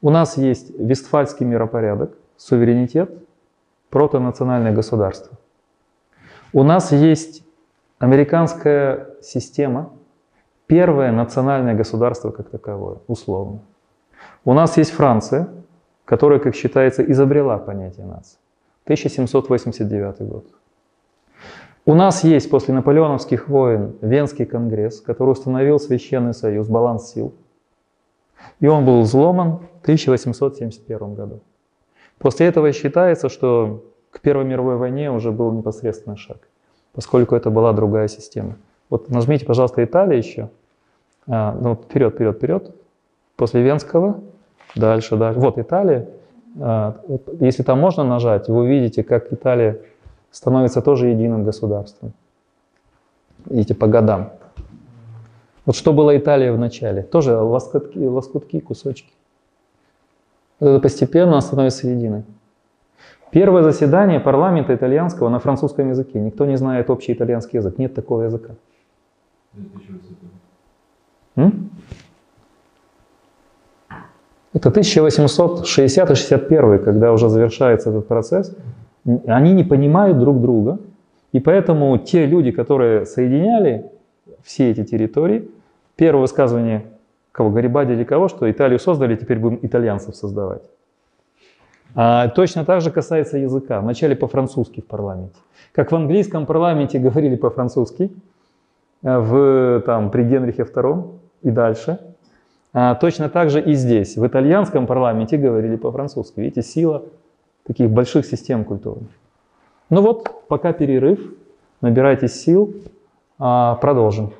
Speaker 1: У нас есть Вестфальский миропорядок, суверенитет – протонациональное государство. У нас есть американская система, первое национальное государство как таковое, условно. У нас есть Франция, которая, как считается, изобрела понятие нации. 1789 год. У нас есть после наполеоновских войн Венский конгресс, который установил Священный Союз, баланс сил. И он был взломан в 1871 году. После этого считается, что к Первой мировой войне уже был непосредственный шаг, поскольку это была другая система. Вот нажмите, пожалуйста, Италия еще. А, ну, вперед, вперед, вперед. После Венского. Дальше, дальше. Вот Италия. А, если там можно нажать, вы увидите, как Италия становится тоже единым государством. Видите, по годам. Вот что было Италия в начале? Тоже лоскутки, лоскутки кусочки. Это постепенно становится единой. Первое заседание парламента итальянского на французском языке. Никто не знает общий итальянский язык. Нет такого языка. Это 1860-61, когда уже завершается этот процесс. Они не понимают друг друга. И поэтому те люди, которые соединяли все эти территории, первое высказывание кого, Гарибади или кого, что Италию создали, теперь будем итальянцев создавать. А точно так же касается языка. Вначале по-французски в парламенте. Как в английском парламенте говорили по-французски, э, в, там, при Генрихе II и дальше. А точно так же и здесь. В итальянском парламенте говорили по-французски. Видите, сила таких больших систем культурных. Ну вот, пока перерыв. Набирайтесь сил. А, продолжим.